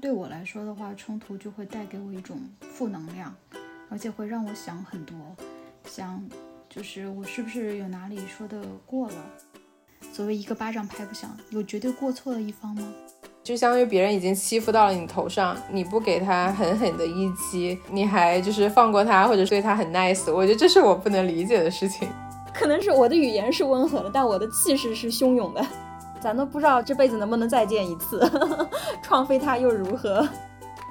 对我来说的话，冲突就会带给我一种负能量，而且会让我想很多，想就是我是不是有哪里说的过了？所谓一个巴掌拍不响，有绝对过错的一方吗？就相当于别人已经欺负到了你头上，你不给他狠狠的一击，你还就是放过他，或者对他很 nice，我觉得这是我不能理解的事情。可能是我的语言是温和的，但我的气势是汹涌的。咱都不知道这辈子能不能再见一次，创飞他又如何？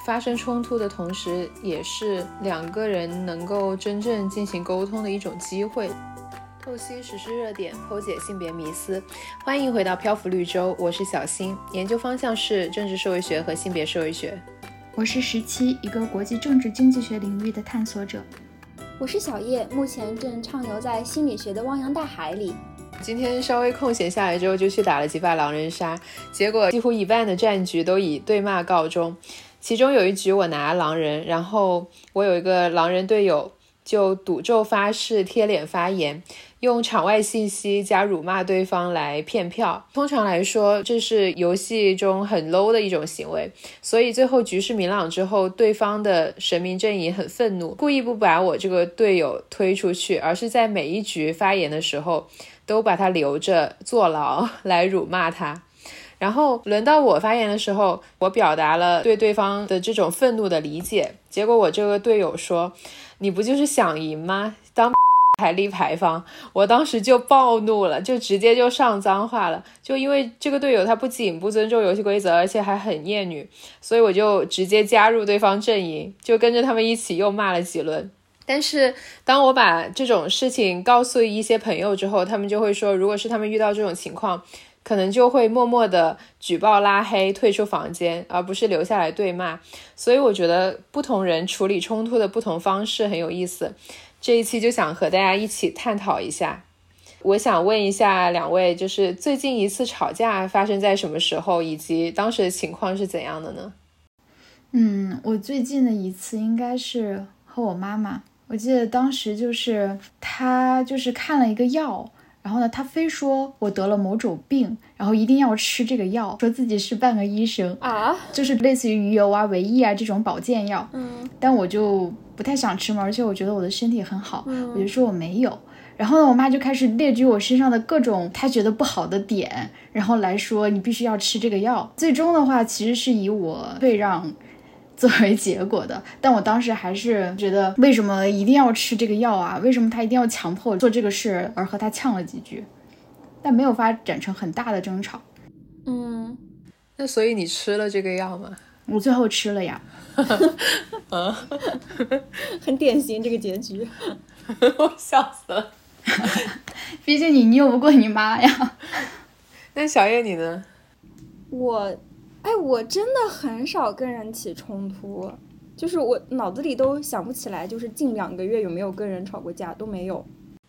发生冲突的同时，也是两个人能够真正进行沟通的一种机会。透析时事热点，剖解性别迷思，欢迎回到漂浮绿洲，我是小新，研究方向是政治社会学和性别社会学。我是十七，一个国际政治经济学领域的探索者。我是小叶，目前正畅游在心理学的汪洋大海里。今天稍微空闲下来之后，就去打了几把狼人杀，结果几乎一半的战局都以对骂告终。其中有一局我拿狼人，然后我有一个狼人队友就赌咒发誓、贴脸发言。用场外信息加辱骂对方来骗票，通常来说这是游戏中很 low 的一种行为。所以最后局势明朗之后，对方的神明阵营很愤怒，故意不把我这个队友推出去，而是在每一局发言的时候都把他留着坐牢 来辱骂他。然后轮到我发言的时候，我表达了对对方的这种愤怒的理解，结果我这个队友说：“你不就是想赢吗？当。”牌立牌坊，我当时就暴怒了，就直接就上脏话了。就因为这个队友他不仅不尊重游戏规则，而且还很厌女，所以我就直接加入对方阵营，就跟着他们一起又骂了几轮。但是当我把这种事情告诉一些朋友之后，他们就会说，如果是他们遇到这种情况，可能就会默默的举报拉黑，退出房间，而不是留下来对骂。所以我觉得不同人处理冲突的不同方式很有意思。这一期就想和大家一起探讨一下。我想问一下两位，就是最近一次吵架发生在什么时候，以及当时的情况是怎样的呢？嗯，我最近的一次应该是和我妈妈。我记得当时就是他就是看了一个药，然后呢，他非说我得了某种病，然后一定要吃这个药，说自己是半个医生啊，就是类似于鱼油啊、维 E 啊这种保健药。嗯，但我就。不太想吃嘛，而且我觉得我的身体很好，我就说我没有。然后呢，我妈就开始列举我身上的各种她觉得不好的点，然后来说你必须要吃这个药。最终的话，其实是以我退让作为结果的。但我当时还是觉得，为什么一定要吃这个药啊？为什么他一定要强迫做这个事？而和他呛了几句，但没有发展成很大的争吵。嗯，那所以你吃了这个药吗？我最后吃了呀。嗯 很典型这个结局，我笑死了。毕竟你拗不过你妈呀。那小叶你呢？我，哎，我真的很少跟人起冲突，就是我脑子里都想不起来，就是近两个月有没有跟人吵过架都没有。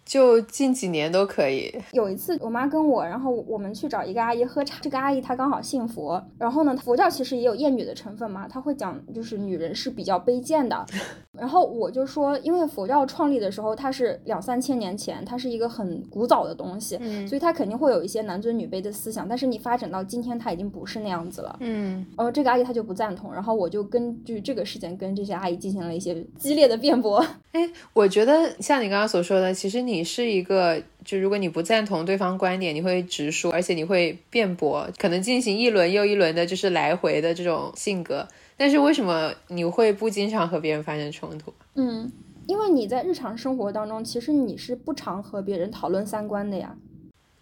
就近几年都可以。有一次，我妈跟我，然后我们去找一个阿姨喝茶。这个阿姨她刚好信佛，然后呢，佛教其实也有厌女的成分嘛，她会讲就是女人是比较卑贱的。然后我就说，因为佛教创立的时候，它是两三千年前，它是一个很古早的东西，所以它肯定会有一些男尊女卑的思想。但是你发展到今天，它已经不是那样子了。嗯。然后这个阿姨她就不赞同，然后我就根据这个事件跟这些阿姨进行了一些激烈的辩驳。哎，我觉得像你刚刚所说的，其实你。你是一个，就如果你不赞同对方观点，你会直说，而且你会辩驳，可能进行一轮又一轮的，就是来回的这种性格。但是为什么你会不经常和别人发生冲突？嗯，因为你在日常生活当中，其实你是不常和别人讨论三观的呀。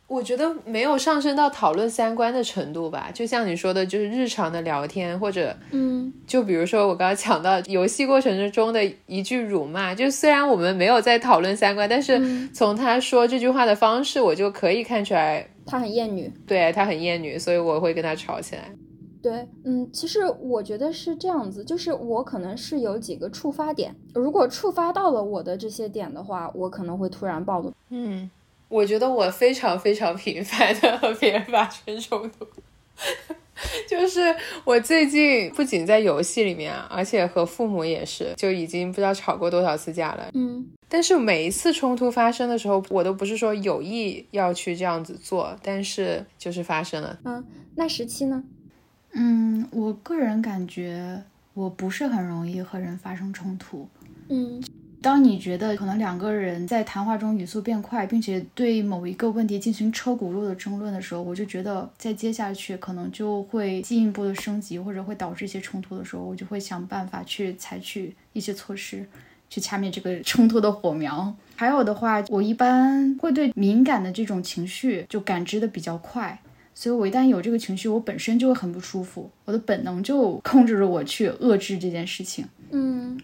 我觉得没有上升到讨论三观的程度吧，就像你说的，就是日常的聊天，或者，嗯，就比如说我刚刚讲到游戏过程之中的一句辱骂，就虽然我们没有在讨论三观，但是从他说这句话的方式，我就可以看出来他很厌女，对他很厌女，所以我会跟他吵起来。对，嗯，其实我觉得是这样子，就是我可能是有几个触发点，如果触发到了我的这些点的话，我可能会突然暴怒，嗯。我觉得我非常非常频繁的和别人发生冲突，就是我最近不仅在游戏里面，而且和父母也是，就已经不知道吵过多少次架了。嗯，但是每一次冲突发生的时候，我都不是说有意要去这样子做，但是就是发生了。嗯，那十七呢？嗯，我个人感觉我不是很容易和人发生冲突。嗯当你觉得可能两个人在谈话中语速变快，并且对某一个问题进行车轱辘的争论的时候，我就觉得在接下去可能就会进一步的升级，或者会导致一些冲突的时候，我就会想办法去采取一些措施，去掐灭这个 冲突的火苗。还有的话，我一般会对敏感的这种情绪就感知的比较快，所以我一旦有这个情绪，我本身就会很不舒服，我的本能就控制着我去遏制这件事情。嗯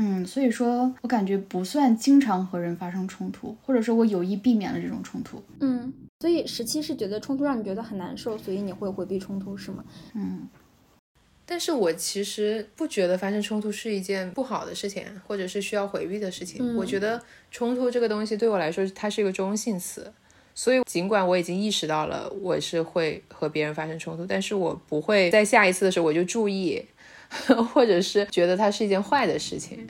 嗯，所以说我感觉不算经常和人发生冲突，或者说我有意避免了这种冲突。嗯，所以十七是觉得冲突让你觉得很难受，所以你会回避冲突是吗？嗯但是我其实不觉得发生冲突是一件不好的事情，或者是需要回避的事情。嗯我觉得冲突这个东西对我来说，它是一个中性词。所以，尽管我已经意识到了我是会和别人发生冲突，但是我不会在下一次的时候我就注意，或者是觉得它是一件坏的事情。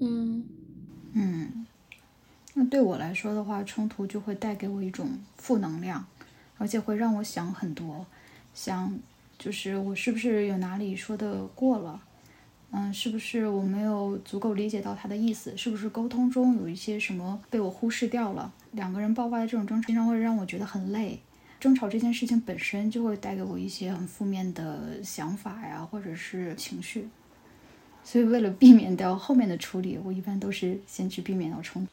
嗯嗯，那对我来说的话，冲突就会带给我一种负能量，而且会让我想很多，想就是我是不是有哪里说的过了。嗯，是不是我没有足够理解到他的意思？是不是沟通中有一些什么被我忽视掉了？两个人爆发的这种争吵，经常会让我觉得很累。争吵这件事情本身就会带给我一些很负面的想法呀，或者是情绪。所以为了避免掉后面的处理，我一般都是先去避免掉冲突。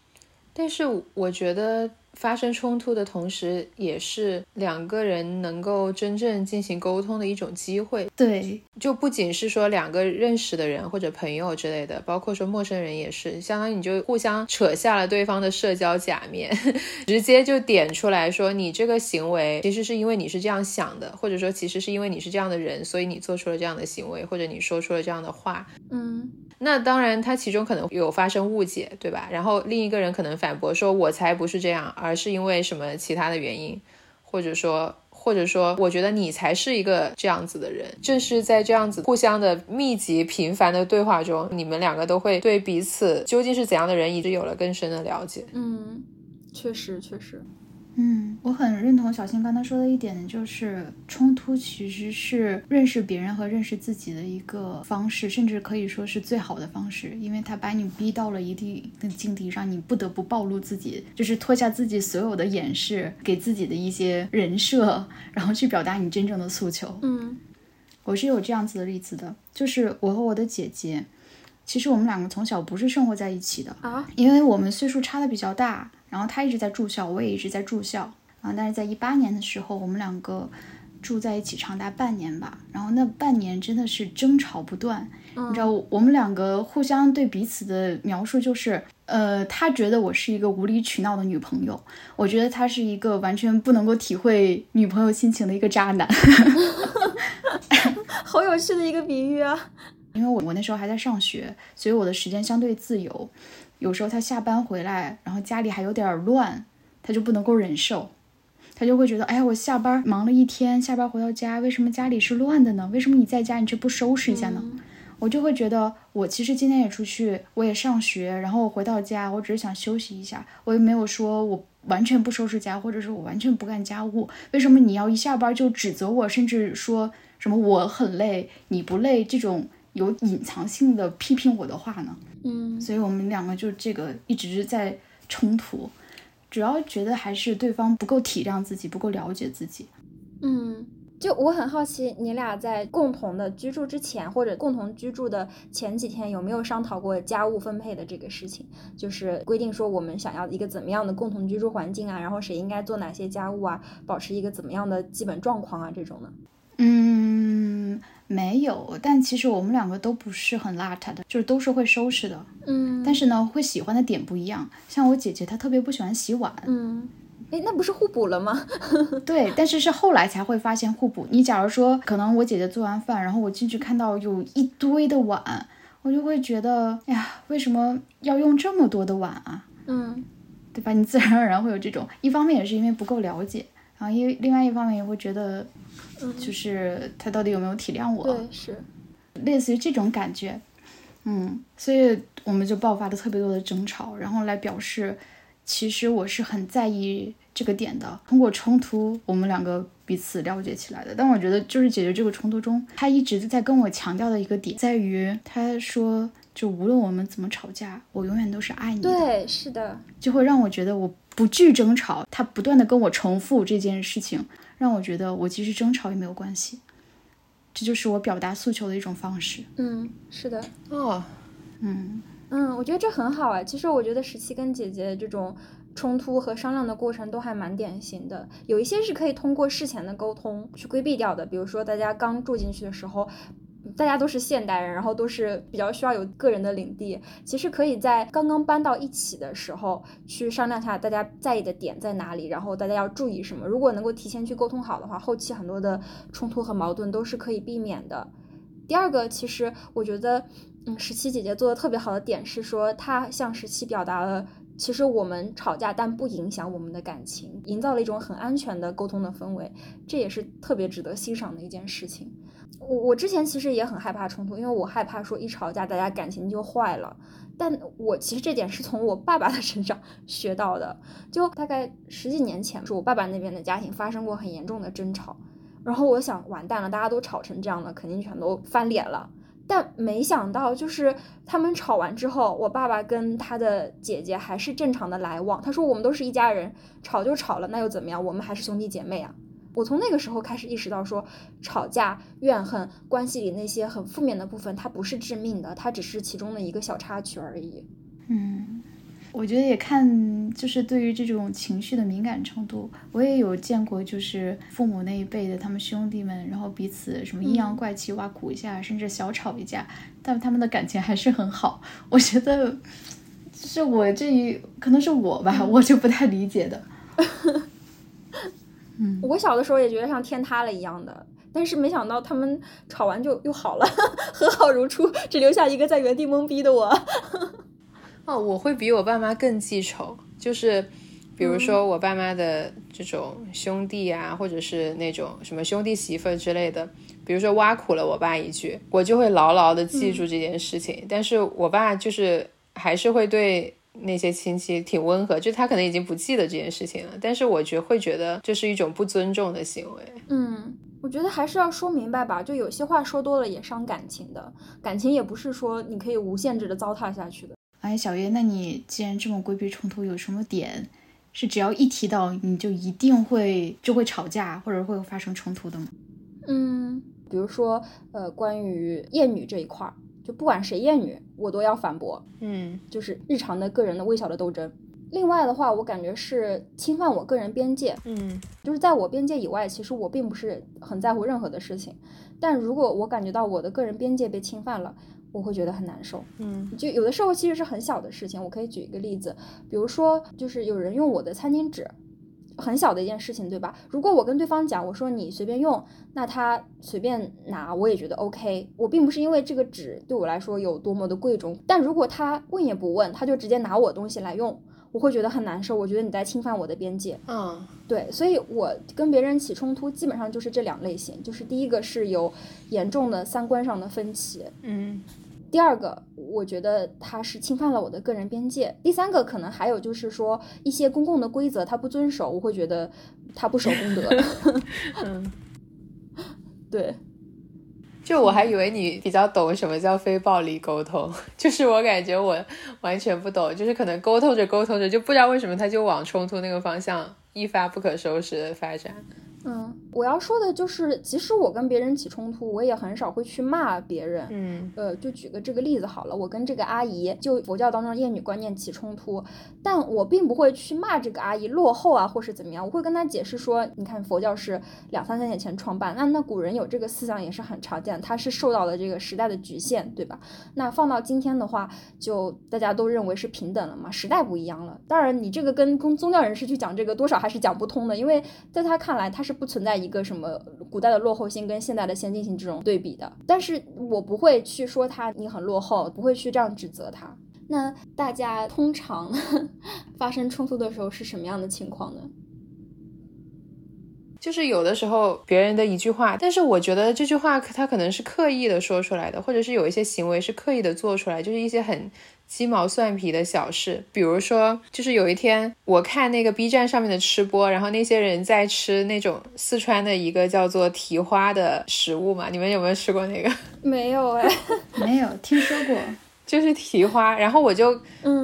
但是我觉得发生冲突的同时，也是两个人能够真正进行沟通的一种机会。对，就不仅是说两个认识的人或者朋友之类的，包括说陌生人也是，相当于你就互相扯下了对方的社交假面，直接就点出来说你这个行为其实是因为你是这样想的，或者说其实是因为你是这样的人，所以你做出了这样的行为，或者你说出了这样的话。嗯那当然，他其中可能有发生误解，对吧？然后另一个人可能反驳说：“我才不是这样，而是因为什么其他的原因，或者说，或者说，我觉得你才是一个这样子的人。”正是在这样子互相的密集、频繁的对话中，你们两个都会对彼此究竟是怎样的人，一直有了更深的了解。嗯，确实确实。嗯，我很认同小新刚才说的一点，就是冲突其实是认识别人和认识自己的一个方式，甚至可以说是最好的方式，因为它把你逼到了一定的境地，让你不得不暴露自己，就是脱下自己所有的掩饰，给自己的一些人设，然后去表达你真正的诉求。嗯我是有这样子的例子的，就是我和我的姐姐，其实我们两个从小不是生活在一起的，啊，因为我们岁数差的比较大，然后他一直在住校，我也一直在住校啊。但是在一八年的时候，我们两个住在一起长达半年吧，然后那半年真的是争吵不断。你知道，我们两个互相对彼此的描述就是，呃，他觉得我是一个无理取闹的女朋友，我觉得他是一个完全不能够体会女朋友心情的一个渣男。好有趣的一个比喻啊。因为我我那时候还在上学，所以我的时间相对自由。有时候他下班回来，然后家里还有点儿乱，他就不能够忍受，他就会觉得，哎呀，我下班忙了一天，下班回到家，为什么家里是乱的呢？为什么你在家你却不收拾一下呢？我就会觉得，我其实今天也出去，我也上学，然后我回到家，我只是想休息一下，我也没有说我完全不收拾家，或者是我完全不干家务。为什么你要一下班就指责我，甚至说什么我很累，你不累这种有隐藏性的批评我的话呢？嗯所以我们两个就这个一直在冲突，主要觉得还是对方不够体谅自己，不够了解自己。嗯，就我很好奇，你俩在共同的居住之前，或者共同居住的前几天，有没有商讨过家务分配的这个事情？就是规定说我们想要一个怎么样的共同居住环境啊，然后谁应该做哪些家务啊，保持一个怎么样的基本状况啊，这种的。嗯，没有，但其实我们两个都不是很邋遢的，就是都是会收拾的。嗯但是呢，会喜欢的点不一样。像我姐姐，她特别不喜欢洗碗，嗯，哎，那不是互补了吗？对，但是是后来才会发现互补。你假如说，可能我姐姐做完饭，然后我进去看到有一堆的碗，我就会觉得，哎呀，为什么要用这么多的碗啊？嗯对吧？你自然而然会有这种，一方面也是因为不够了解，然后因为另外一方面也会觉得，就是他到底有没有体谅我，对，是，类似于这种感觉，嗯，所以我们就爆发了特别多的争吵，然后来表示，其实我是很在意这个点的。通过冲突，我们两个彼此了解起来的。但我觉得，就是解决这个冲突中，他一直在跟我强调的一个点在于，他说，就无论我们怎么吵架，我永远都是爱你的。对，是的，就会让我觉得我不惧争吵。他不断的跟我重复这件事情，让我觉得我即使争吵也没有关系。这就是我表达诉求的一种方式。嗯，是的，哦，嗯嗯，我觉得这很好啊。其实我觉得十七跟姐姐这种冲突和商量的过程都还蛮典型的，有一些是可以通过事前的沟通去规避掉的，比如说大家刚住进去的时候。大家都是现代人，然后都是比较需要有个人的领地。其实可以在刚刚搬到一起的时候去商量下大家在意的点在哪里，然后大家要注意什么。如果能够提前去沟通好的话，后期很多的冲突和矛盾都是可以避免的。第二个，其实我觉得，嗯，十七姐姐做的特别好的点是说，她向十七表达了，其实我们吵架，但不影响我们的感情，营造了一种很安全的沟通的氛围，这也是特别值得欣赏的一件事情。我我之前其实也很害怕冲突，因为我害怕说一吵架大家感情就坏了。但我其实这点是从我爸爸的身上 学到的。就大概十几年前，是我爸爸那边的家庭发生过很严重的争吵，然后我想完蛋了，大家都吵成这样了，肯定全都翻脸了。但没想到，就是他们吵完之后，我爸爸跟他的姐姐还是正常的来往。他说我们都是一家人，吵就吵了，那又怎么样？我们还是兄弟姐妹啊。我从那个时候开始意识到，说吵架、怨恨、关系里那些很负面的部分，它不是致命的，它只是其中的一个小插曲而已。嗯，我觉得也看就是对于这种情绪的敏感程度，我也有见过，就是父母那一辈的他们兄弟们，然后彼此什么阴阳怪气、挖苦一下，甚至小吵一架，但他们的感情还是很好。我觉得，是我这一可能是我吧，我就不太理解的。嗯，我小的时候也觉得像天塌了一样的，但是没想到他们吵完就又好了，和好如初，只留下一个在原地懵逼的我。哦，我会比我爸妈更记仇，就是比如说我爸妈的这种兄弟啊，或者是那种什么兄弟媳妇之类的，比如说挖苦了我爸一句，我就会牢牢的记住这件事情。但是我爸就是还是会对。那些亲戚挺温和，就他可能已经不记得这件事情了，但是我觉会觉得这是一种不尊重的行为。嗯，我觉得还是要说明白吧，就有些话说多了也伤感情的，感情也不是说你可以无限制的糟蹋下去的。哎，小月，那你既然这么规避冲突，有什么点是只要一提到你就一定会就会吵架或者会发生冲突的吗？嗯，比如说呃，关于厌女这一块儿。就不管谁厌女，我都要反驳。嗯，就是日常的个人的微小的斗争。另外的话，我感觉是侵犯我个人边界。嗯，就是在我边界以外，其实我并不是很在乎任何的事情。但如果我感觉到我的个人边界被侵犯了，我会觉得很难受。嗯，就有的时候其实是很小的事情。我可以举一个例子，比如说，就是有人用我的餐巾纸。很小的一件事情，对吧？如果我跟对方讲，我说你随便用，那他随便拿，我也觉得 OK。我并不是因为这个纸对我来说有多么的贵重，但如果他问也不问，他就直接拿我东西来用，我会觉得很难受。我觉得你在侵犯我的边界。嗯，对，所以我跟别人起冲突，基本上就是这两类型，就是第一个是有严重的三观上的分歧，嗯。第二个，我觉得他是侵犯了我的个人边界。第三个，可能还有就是说一些公共的规则他不遵守，我会觉得他不守公德。嗯，对。就我还以为你比较懂什么叫非暴力沟通，就是我感觉我完全不懂，就是可能沟通着沟通着就不知道为什么他就往冲突那个方向一发不可收拾的发展。嗯，我要说的就是，即使我跟别人起冲突，我也很少会去骂别人。嗯，呃，就举个这个例子好了，我跟这个阿姨就佛教当中厌女观念起冲突，但我并不会去骂这个阿姨落后啊，或是怎么样，我会跟她解释说，你看佛教是两三千年前创办，那那古人有这个思想也是很常见，它是受到了这个时代的局限，对吧？那放到今天的话，就大家都认为是平等了嘛，时代不一样了。当然，你这个跟跟宗教人士去讲这个，多少还是讲不通的，因为在他看来，他是。不存在一个什么古代的落后性跟现代的先进性这种对比的，但是我不会去说他你很落后，不会去这样指责他。那大家通常 发生冲突的时候是什么样的情况呢？就是有的时候别人的一句话，但是我觉得这句话他可能是刻意的说出来的，或者是有一些行为是刻意的做出来，就是一些很鸡毛蒜皮的小事。比如说，就是有一天我看那个 B 站上面的吃播，然后那些人在吃那种四川的一个叫做蹄花的食物嘛，你们有没有吃过那个？没有哎，没有听说过。就是蹄花，然后我就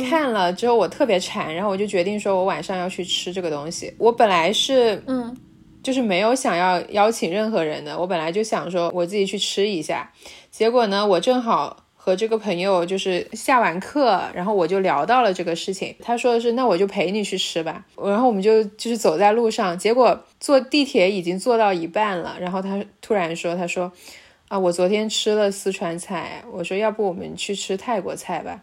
看了之后我特别馋，然后我就决定说我晚上要去吃这个东西。我本来是嗯，就是没有想要邀请任何人的，我本来就想说我自己去吃一下。结果呢，我正好和这个朋友就是下完课，然后我就聊到了这个事情。他说的是那我就陪你去吃吧。然后我们就就是走在路上，结果坐地铁已经坐到一半了，然后他突然说他说。啊，我昨天吃了四川菜，我说要不我们去吃泰国菜吧。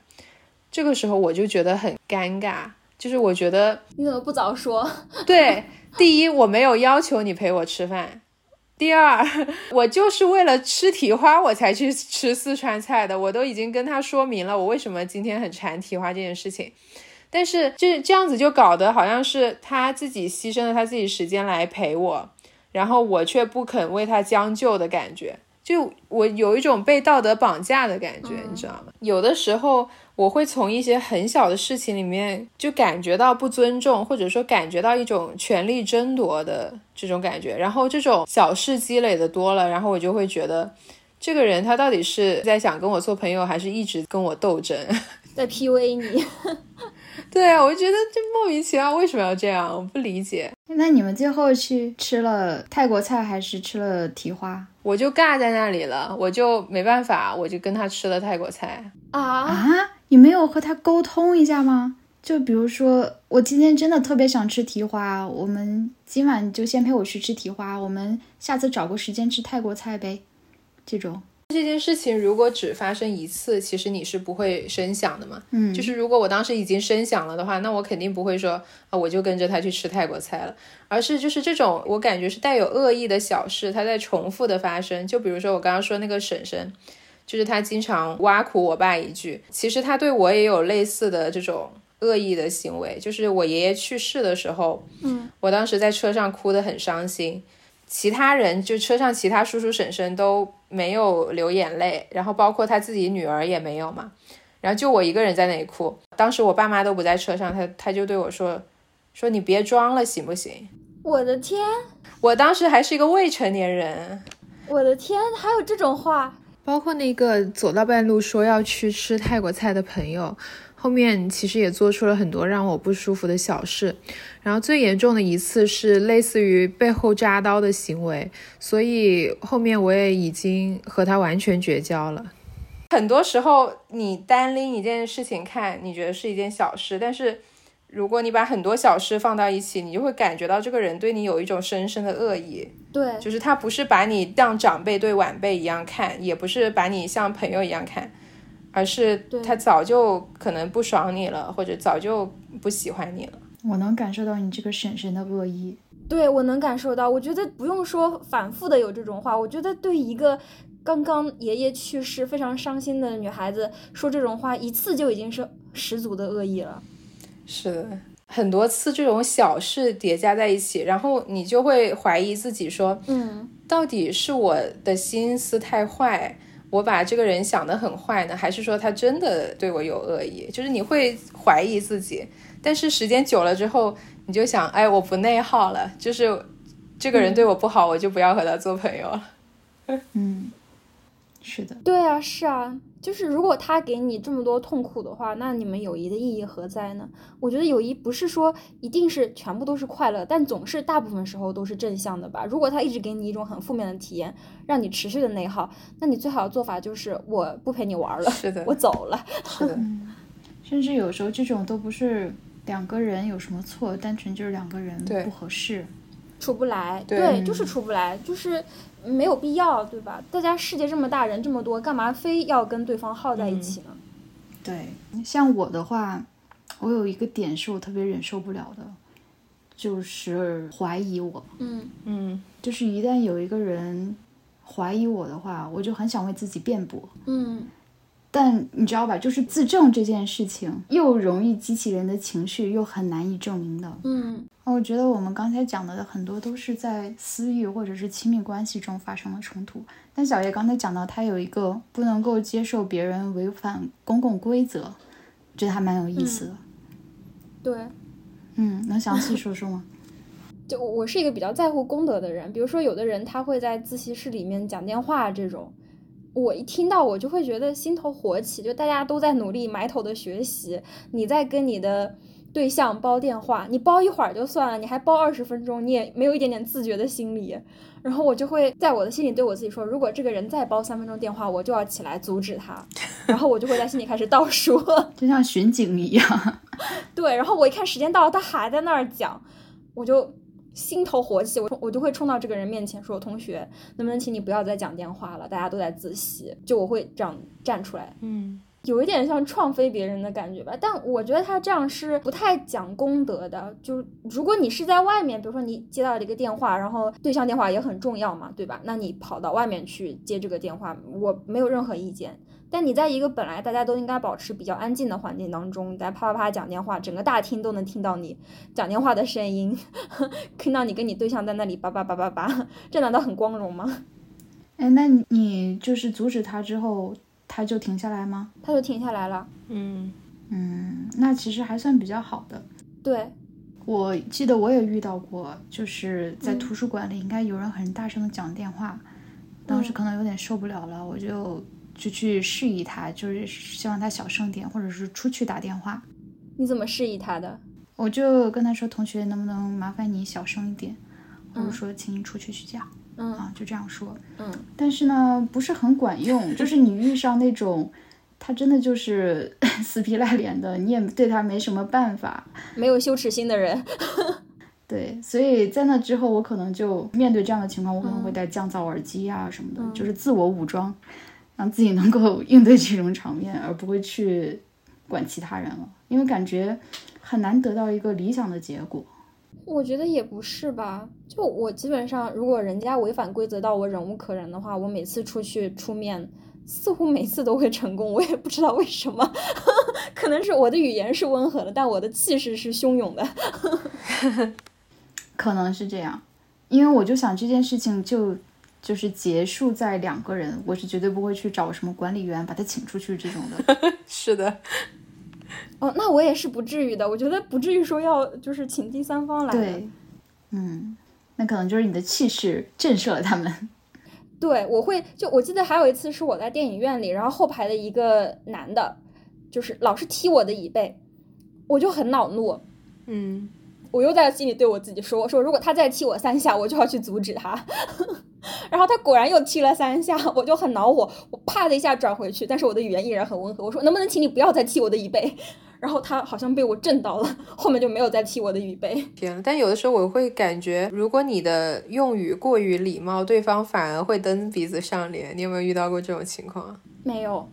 这个时候我就觉得很尴尬，就是我觉得你怎么不早说？对，第一我没有要求你陪我吃饭，第二我就是为了吃蹄花我才去吃四川菜的，我都已经跟他说明了我为什么今天很馋蹄花这件事情，但是就是这样子就搞得好像是他自己牺牲了他自己时间来陪我，然后我却不肯为他将就的感觉。就我有一种被道德绑架的感觉，你知道吗？有的时候我会从一些很小的事情里面就感觉到不尊重，或者说感觉到一种权力争夺的这种感觉。然后这种小事积累的多了，然后我就会觉得，这个人他到底是在想跟我做朋友，还是一直跟我斗争，在 PUA 你？对啊，我觉得这莫名其妙，为什么要这样？我不理解。那你们最后去吃了泰国菜，还是吃了蹄花？我就尬在那里了，我就没办法，我就跟他吃了泰国菜啊啊！你没有和他沟通一下吗？就比如说，我今天真的特别想吃蹄花，我们今晚就先陪我去吃蹄花，我们下次找个时间吃泰国菜呗，这种。这件事情如果只发生一次，其实你是不会声响的嘛。嗯，就是如果我当时已经声响了的话，那我肯定不会说啊，我就跟着他去吃泰国菜了，而是就是这种我感觉是带有恶意的小事，它在重复的发生。就比如说我刚刚说那个婶婶，就是他经常挖苦我爸一句，其实他对我也有类似的这种恶意的行为。就是我爷爷去世的时候，嗯，我当时在车上哭得很伤心。其他人就车上其他叔叔婶婶都没有流眼泪，然后包括他自己女儿也没有嘛，然后就我一个人在那里哭。当时我爸妈都不在车上，他他就对我说：“说你别装了，行不行？”我的天！我当时还是一个未成年人。我的天，还有这种话？包括那个走到半路说要去吃泰国菜的朋友。后面其实也做出了很多让我不舒服的小事，然后最严重的一次是类似于背后扎刀的行为，所以后面我也已经和他完全绝交了。很多时候你单拎一件事情看，你觉得是一件小事，但是如果你把很多小事放到一起，你就会感觉到这个人对你有一种深深的恶意。对，就是他不是把你当长辈对晚辈一样看，也不是把你像朋友一样看。而是他早就可能不爽你了，或者早就不喜欢你了。我能感受到你这个婶婶的恶意。对我能感受到，我觉得不用说反复的有这种话，我觉得对一个刚刚爷爷去世非常伤心的女孩子说这种话，一次就已经是十足的恶意了。是的，很多次这种小事叠加在一起，然后你就会怀疑自己，说，嗯，到底是我的心思太坏。我把这个人想得很坏呢，还是说他真的对我有恶意？就是你会怀疑自己，但是时间久了之后，你就想，哎，我不内耗了，就是这个人对我不好，我就不要和他做朋友了。嗯。是的，对啊，是啊，就是如果他给你这么多痛苦的话，那你们友谊的意义何在呢？我觉得友谊不是说一定是全部都是快乐，但总是大部分时候都是正向的吧。如果他一直给你一种很负面的体验，让你持续的内耗，那你最好的做法就是我不陪你玩了，是的，我走了。是的，甚至有时候这种都不是两个人有什么错，单纯就是两个人不合适，处不来。对，就是处不来，就是。没有必要，对吧？大家世界这么大，人这么多，干嘛非要跟对方耗在一起呢？对，像我的话，我有一个点是我特别忍受不了的，就是怀疑我。嗯嗯，就是一旦有一个人怀疑我的话，我就很想为自己辩驳。嗯，但你知道吧，就是自证这件事情，又容易激起人的情绪，又很难以证明的。嗯，我觉得我们刚才讲的很多都是在私欲或者是亲密关系中发生的冲突。但小叶刚才讲到，他有一个不能够接受别人违反公共规则，觉得还蛮有意思的。对，嗯，能详细说说吗？就我是一个比较在乎公德的人，比如说有的人他会在自习室里面讲电话这种。我一听到我就会觉得心头火起，就大家都在努力埋头的学习，你在跟你的对象煲电话，你煲一会儿就算了，你还煲二十分钟，你也没有一点点自觉的心理，然后我就会在我的心里对我自己说，如果这个人再煲三分钟电话，我就要起来阻止他，然后我就会在心里开始倒数，就像巡警一样。对，然后我一看时间到了，他还在那儿讲，我就。心头火起，我我就会冲到这个人面前说：“同学，能不能请你不要再讲电话了？大家都在自习。”就我会这样站出来，嗯，有一点像创飞别人的感觉吧。但我觉得他这样是不太讲公德的。就如果你是在外面，比如说你接到了一个电话，然后对象电话也很重要嘛，对吧？那你跑到外面去接这个电话，我没有任何意见。但你在一个本来大家都应该保持比较安静的环境当中，在啪啪啪讲电话，整个大厅都能听到你 讲电话的声音，听到你跟你对象在那里叭叭叭叭叭，这难道很光荣吗？哎，那你就是阻止他之后，他就停下来吗？他就停下来了。嗯嗯，那其实还算比较好的。对，我记得我也遇到过，就是在图书馆里，应该有人很大声的讲电话，当时可能有点受不了了，我就。就去示意他，就是希望他小声点，或者是出去打电话。你怎么示意他的？我就跟他说：“同学，能不能麻烦你小声一点？”或者说：“请你出去去讲。”嗯啊，就这样说。嗯。但是呢，不是很管用。就是你遇上那种，他真的就是 死皮赖脸的，你也对他没什么办法。没有羞耻心的人。对，所以在那之后，我可能就面对这样的情况，我可能会戴降噪耳机啊什么的，就是自我武装。让自己能够 应对这种场面，而不会去管其他人了，因为感觉很难得到一个理想的结果。我觉得也不是吧，就我基本上，如果人家违反规则到我忍无可忍的话，我每次出去出面，似乎每次都会成功。我也不知道为什么，可能是我的语言是温和的，但我的气势是汹涌的，可能是这样。因为我就想这件事情就。就是结束在两个人，我是绝对不会去找什么管理员把他请出去这种的。是的，哦，那我也是不至于的。我觉得不至于说要就是请第三方来。对，嗯，那可能就是你的气势震慑了他们。对，我会就我记得还有一次是我在电影院里，然后后排的一个男的，就是老是踢我的椅背，我就很恼怒。嗯，我又在心里对我自己说：“我说如果他再踢我三下，我就要去阻止他。”然后他果然又踢了三下，我就很恼火，我啪的一下转回去，但是我的语言依然很温和，我说能不能请你不要再踢我的椅背？然后他好像被我震到了，后面就没有再踢我的椅背。天，但有的时候我会感觉，如果你的用语过于礼貌，对方反而会蹬鼻子上脸。你有没有遇到过这种情况？没有。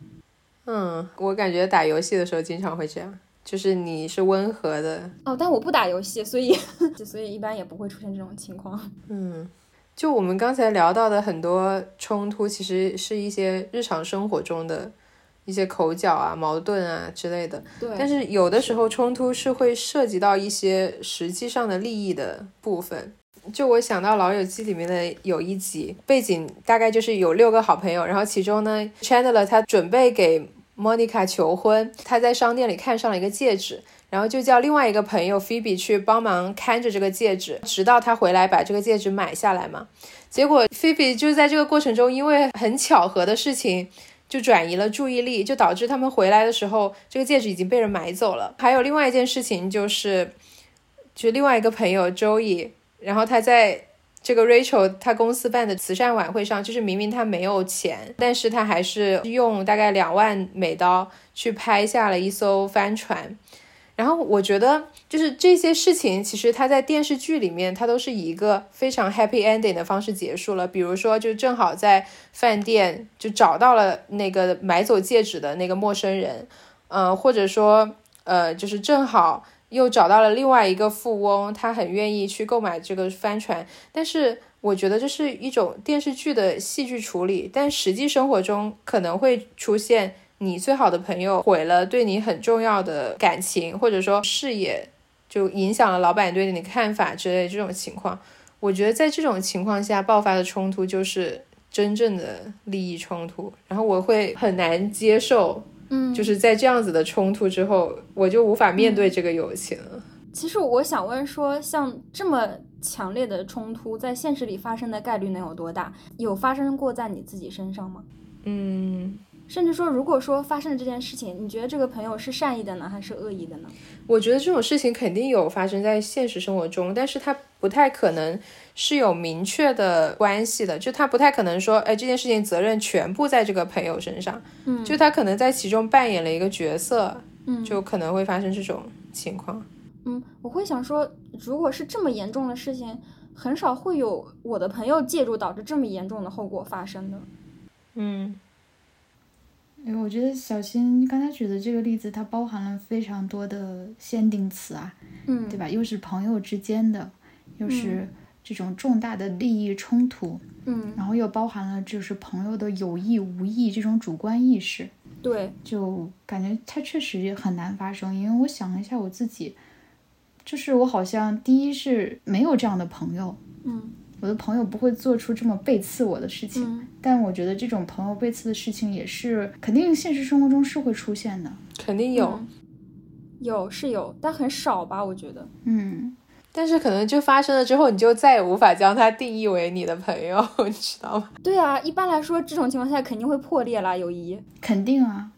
嗯，我感觉打游戏的时候经常会这样，就是你是温和的哦，但我不打游戏，所以 所以一般也不会出现这种情况。嗯。就我们刚才聊到的很多冲突，其实是一些日常生活中的一些口角啊、矛盾啊之类的。对。但是有的时候冲突是会涉及到一些实际上的利益的部分。就我想到《老友记》里面的有一集，背景大概就是有六个好朋友，然后其中呢，Chandler 他准备给 Monica 求婚，他在商店里看上了一个戒指。然后就叫另外一个朋友 Phoebe 去帮忙看着这个戒指，直到他回来把这个戒指买下来嘛。结果 Phoebe 就在这个过程中，因为很巧合的事情，就转移了注意力，就导致他们回来的时候，这个戒指已经被人买走了。还有另外一件事情就是，就另外一个朋友周易，然后他在这个 Rachel 他公司办的慈善晚会上，就是明明他没有钱，但是他还是用大概两万美刀去拍下了一艘帆船。然后我觉得，就是这些事情，其实它在电视剧里面，它都是以一个非常 happy ending 的方式结束了。比如说，就正好在饭店就找到了那个买走戒指的那个陌生人，嗯，或者说，呃，就是正好又找到了另外一个富翁，他很愿意去购买这个帆船。但是，我觉得这是一种电视剧的戏剧处理，但实际生活中可能会出现。你最好的朋友毁了对你很重要的感情，或者说事业，就影响了老板对你的看法之类这种情况，我觉得在这种情况下爆发的冲突就是真正的利益冲突，然后我会很难接受，嗯，就是在这样子的冲突之后，我就无法面对这个友情了。其实我想问说，像这么强烈的冲突，在现实里发生的概率能有多大？有发生过在你自己身上吗？嗯。甚至说，如果说发生了这件事情，你觉得这个朋友是善意的呢，还是恶意的呢？我觉得这种事情肯定有发生在现实生活中，但是它不太可能是有明确的关系的，就他不太可能说，哎，这件事情责任全部在这个朋友身上，嗯，就他可能在其中扮演了一个角色，嗯，就可能会发生这种情况。嗯，我会想说，如果是这么严重的事情，很少会有我的朋友介入导致这么严重的后果发生的。嗯。因为我觉得小新刚才举的这个例子，它包含了非常多的限定词啊，嗯，对吧？又是朋友之间的，又是这种重大的利益冲突，嗯，然后又包含了就是朋友的有意无意这种主观意识，对，就感觉它确实也很难发生。因为我想了一下我自己，就是我好像第一是没有这样的朋友，嗯。我的朋友不会做出这么背刺我的事情，但我觉得这种朋友背刺的事情也是肯定现实生活中是会出现的，肯定有，有是有，但很少吧？我觉得，嗯，但是可能就发生了之后，你就再也无法将他定义为你的朋友，你知道吗？对啊，一般来说这种情况下肯定会破裂啦，友谊肯定啊，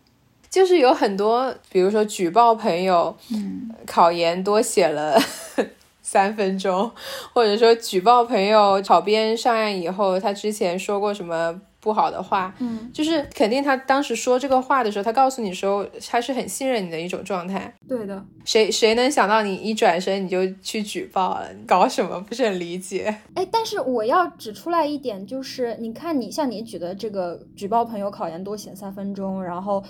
就是有很多，比如说举报朋友，嗯，考研多写了。三分钟，或者说举报朋友考编上岸以后，他之前说过什么不好的话，嗯，就是肯定他当时说这个话的时候，他告诉你说他是很信任你的一种状态。对的，谁谁能想到你一转身你就去举报了？搞什么？不是很理解。哎，但是我要指出来一点，就是你看你像你举的这个举报朋友考研多写三分钟，然后。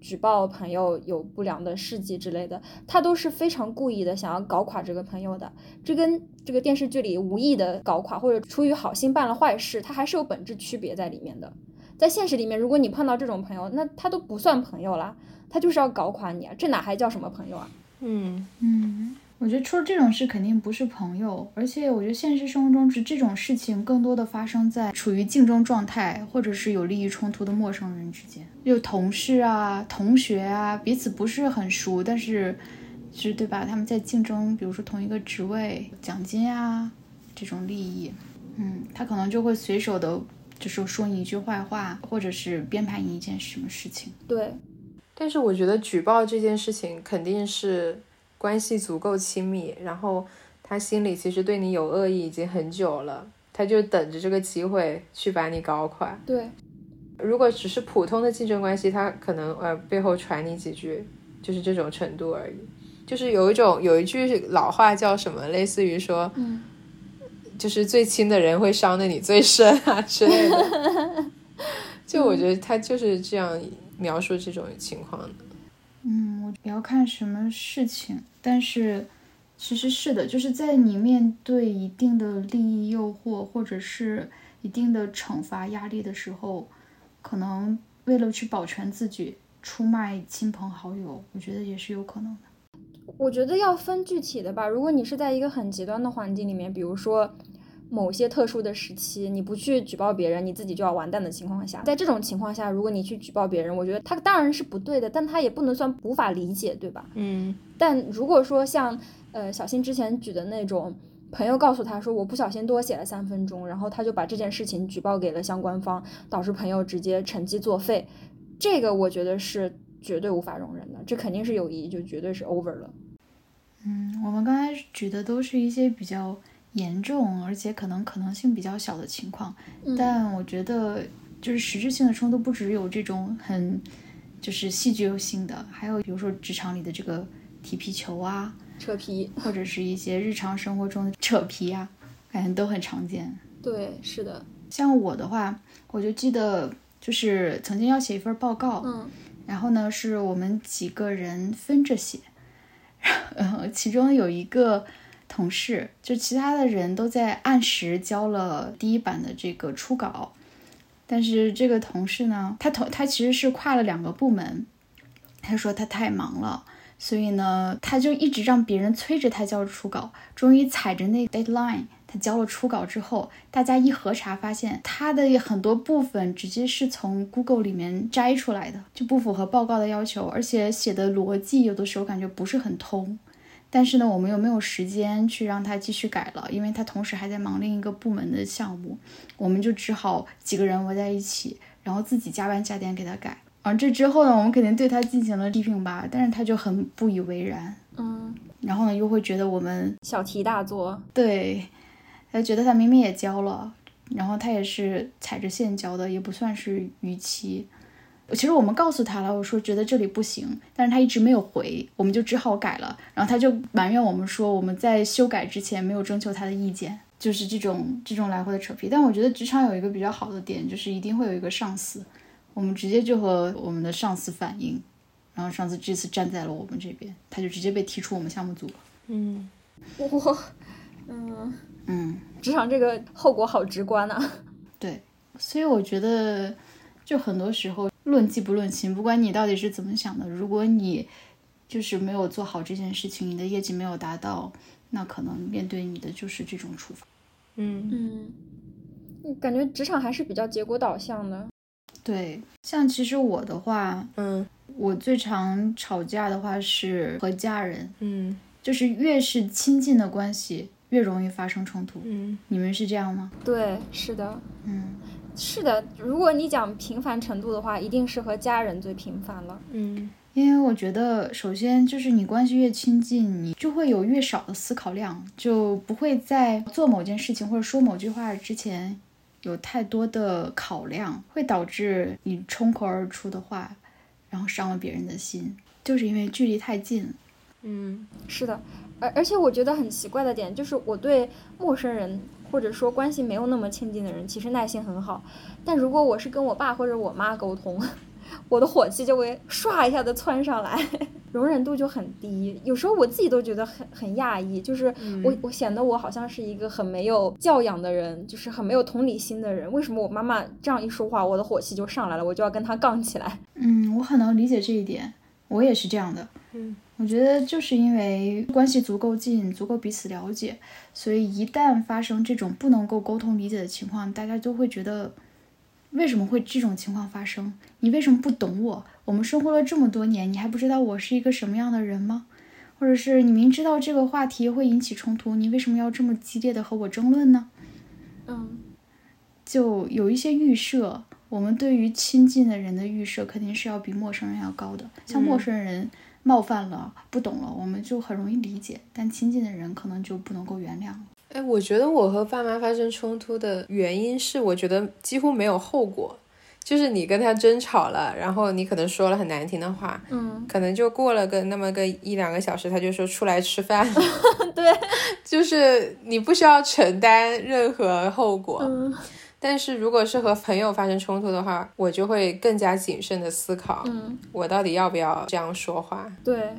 举报朋友有不良的事迹之类的，他都是非常故意的，想要搞垮这个朋友的。这跟这个电视剧里无意的搞垮，或者出于好心办了坏事，他还是有本质区别在里面的。在现实里面，如果你碰到这种朋友，那他都不算朋友啦，他就是要搞垮你啊，这哪还叫什么朋友啊？嗯嗯。我觉得出了这种事肯定不是朋友，而且我觉得现实生活中是这种事情更多的发生在处于竞争状态或者是有利益冲突的陌生人之间，就同事啊、同学啊，彼此不是很熟，但是是对吧？他们在竞争，比如说同一个职位、奖金啊这种利益，嗯，他可能就会随手的，就是说你一句坏话，或者是编排你一件什么事情。对，但是我觉得举报这件事情肯定是。关系足够亲密，然后他心里其实对你有恶意已经很久了，他就等着这个机会去把你搞垮。对，如果只是普通的竞争关系，他可能呃背后传你几句，就是这种程度而已。就是有一种有一句老话叫什么，类似于说，嗯，就是最亲的人会伤的你最深啊之类的。就我觉得他就是这样描述这种情况的。嗯，我也要看什么事情，但是其实是的，就是在你面对一定的利益诱惑或者是一定的惩罚压力的时候，可能为了去保全自己，出卖亲朋好友，我觉得也是有可能的。我觉得要分具体的吧，如果你是在一个很极端的环境里面，比如说。某些特殊的时期，你不去举报别人，你自己就要完蛋的情况下，在这种情况下，如果你去举报别人，我觉得他当然是不对的，但他也不能算无法理解，对吧？嗯。但如果说像呃小新之前举的那种，朋友告诉他说我不小心多写了三分钟，然后他就把这件事情举报给了相关方，导致朋友直接成绩作废，这个我觉得是绝对无法容忍的，这肯定是友谊就绝对是 over 了。嗯，我们刚才举的都是一些比较。严重，而且可能可能性比较小的情况，但我觉得就是实质性的冲突不只有这种很就是戏剧性的，还有比如说职场里的这个踢皮球啊、扯皮，或者是一些日常生活中的扯皮啊，感觉都很常见。对，是的。像我的话，我就记得就是曾经要写一份报告，嗯，然后呢是我们几个人分着写，然后其中有一个。同事就其他的人都在按时交了第一版的这个初稿，但是这个同事呢，他同他其实是跨了两个部门，他说他太忙了。所以呢，他就一直让别人催着他交初稿，终于踩着那 deadline，他交了初稿之后，大家一核查发现他的很多部分直接是从 Google 里面摘出来的，就不符合报告的要求，而且写的逻辑有的时候感觉不是很通。但是呢，我们又没有时间去让他继续改了，因为他同时还在忙另一个部门的项目，我们就只好几个人围在一起，然后自己加班加点给他改。啊，这之后呢，我们肯定对他进行了批评吧，但是他就很不以为然，嗯，然后呢，又会觉得我们小题大做，对，他觉得他明明也交了，然后他也是踩着线交的，也不算是逾期。其实我们告诉他了，我说觉得这里不行，但是他一直没有回，我们就只好改了。然后他就埋怨我们说我们在修改之前没有征求他的意见，就是这种这种来回的扯皮。但我觉得职场有一个比较好的点，就是一定会有一个上司。我们直接就和我们的上司反映，然后上司这次站在了我们这边，他就直接被踢出我们项目组了。嗯，我，嗯嗯，职场这个后果好直观呐。对，所以我觉得，就很多时候论迹不论情，不管你到底是怎么想的，如果你就是没有做好这件事情，你的业绩没有达到，那可能面对你的就是这种处罚。嗯嗯，感觉职场还是比较结果导向的。对，像其实我的话，嗯，我最常吵架的话是和家人，嗯，就是越是亲近的关系，越容易发生冲突。嗯，你们是这样吗？对，是的，嗯，是的。如果你讲频繁程度的话，一定是和家人最频繁了。嗯，因为我觉得，首先就是你关系越亲近，你就会有越少的思考量，就不会在做某件事情或者说某句话之前。有太多的考量，会导致你冲口而出的话，然后伤了别人的心，就是因为距离太近。嗯，是的，而而且我觉得很奇怪的点就是，我对陌生人或者说关系没有那么亲近的人，其实耐心很好，但如果我是跟我爸或者我妈沟通。我的火气就会唰一下子窜上来，容忍度就很低。有时候我自己都觉得很很讶异，就是我我显得我好像是一个很没有教养的人，就是很没有同理心的人。为什么我妈妈这样一说话，我的火气就上来了，我就要跟她杠起来？嗯，我很能理解这一点，我也是这样的。嗯，我觉得就是因为关系足够近，足够彼此了解，所以一旦发生这种不能够沟通理解的情况，大家就会觉得。为什么会这种情况发生？你为什么不懂我？我们生活了这么多年，你还不知道我是一个什么样的人吗？或者是你明知道这个话题会引起冲突，你为什么要这么激烈的和我争论呢？嗯，就有一些预设，我们对于亲近的人的预设肯定是要比陌生人要高的。像陌生人冒犯了、不懂了，我们就很容易理解；但亲近的人可能就不能够原谅了。哎，我觉得我和爸妈发生冲突的原因是，我觉得几乎没有后果，就是你跟他争吵了，然后你可能说了很难听的话，嗯，可能就过了个那么个一两个小时，他就说出来吃饭，对，就是你不需要承担任何后果。嗯，但是如果是和朋友发生冲突的话，我就会更加谨慎的思考，嗯，我到底要不要这样说话？对。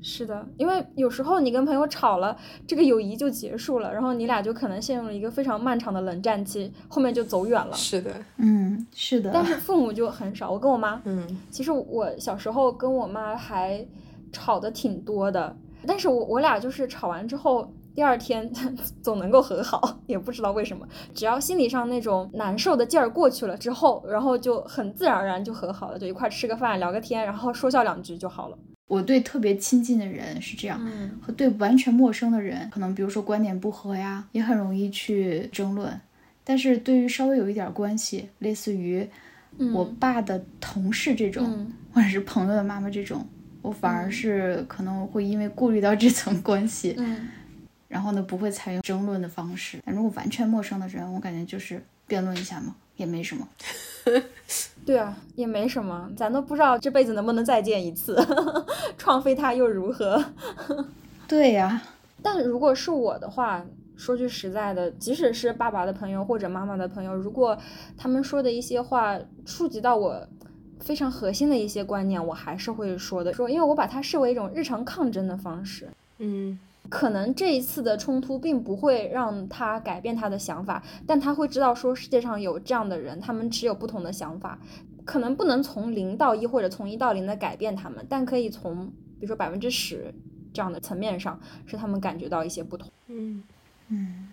是的，因为有时候你跟朋友吵了，这个友谊就结束了，然后你俩就可能陷入了一个非常漫长的冷战期，后面就走远了。是的，嗯，是的。但是父母就很少，我跟我妈，嗯，其实我小时候跟我妈还吵的挺多的，但是我我俩就是吵完之后，第二天 总能够和好，也不知道为什么，只要心理上那种难受的劲儿过去了之后，然后就很自然而然就和好了，就一块吃个饭聊个天，然后说笑两句就好了。我对特别亲近的人是这样，和对完全陌生的人，可能比如说观点不合呀，也很容易去争论。但是对于稍微有一点关系，类似于我爸的同事这种，或者是朋友的妈妈这种，我反而是可能会因为顾虑到这层关系，然后呢不会采用争论的方式。但如果完全陌生的人，我感觉就是辩论一下嘛，也没什么。对啊，也没什么，咱都不知道这辈子能不能再见一次，创飞他又如何？对呀，但如果是我的话，说句实在的，即使是爸爸的朋友或者妈妈的朋友，如果他们说的一些话触及到我非常核心的一些观念，我还是会说的，说，因为我把它视为一种日常抗争的方式。嗯，可能这一次的冲突并不会让他改变他的想法，但他会知道说世界上有这样的人，他们持有不同的想法，可能不能从零到一或者从一到零的改变他们，但可以从比如说百分之十这样的层面上，使他们感觉到一些不同。嗯嗯。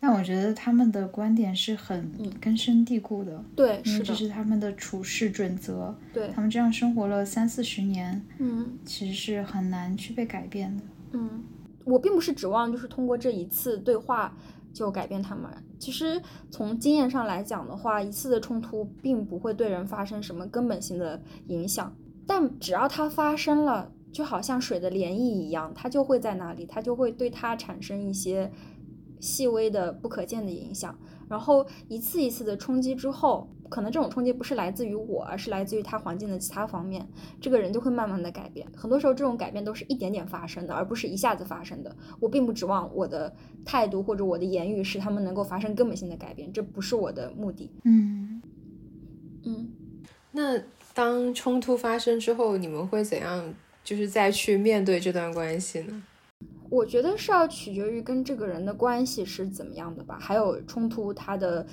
但我觉得他们的观点是很根深蒂固的，对，因为这是他们的处事准则，对他们这样生活了三四十年，嗯，其实是很难去被改变的。嗯，我并不是指望就是通过这一次对话就改变他们。其实从经验上来讲的话，一次的冲突并不会对人发生什么根本性的影响，但只要它发生了，就好像水的涟漪一样，它就会在那里，它就会对它产生一些。细微的不可见的影响，然后一次一次的冲击之后，可能这种冲击不是来自于我，而是来自于他环境的其他方面，这个人就会慢慢的改变。很多时候，这种改变都是一点点发生的，而不是一下子发生的。我并不指望我的态度或者我的言语使他们能够发生根本性的改变，这不是我的目的。嗯嗯，那当冲突发生之后，你们会怎样？就是再去面对这段关系呢？我觉得是要取决于跟这个人的关系是怎么样的吧，还有冲突它的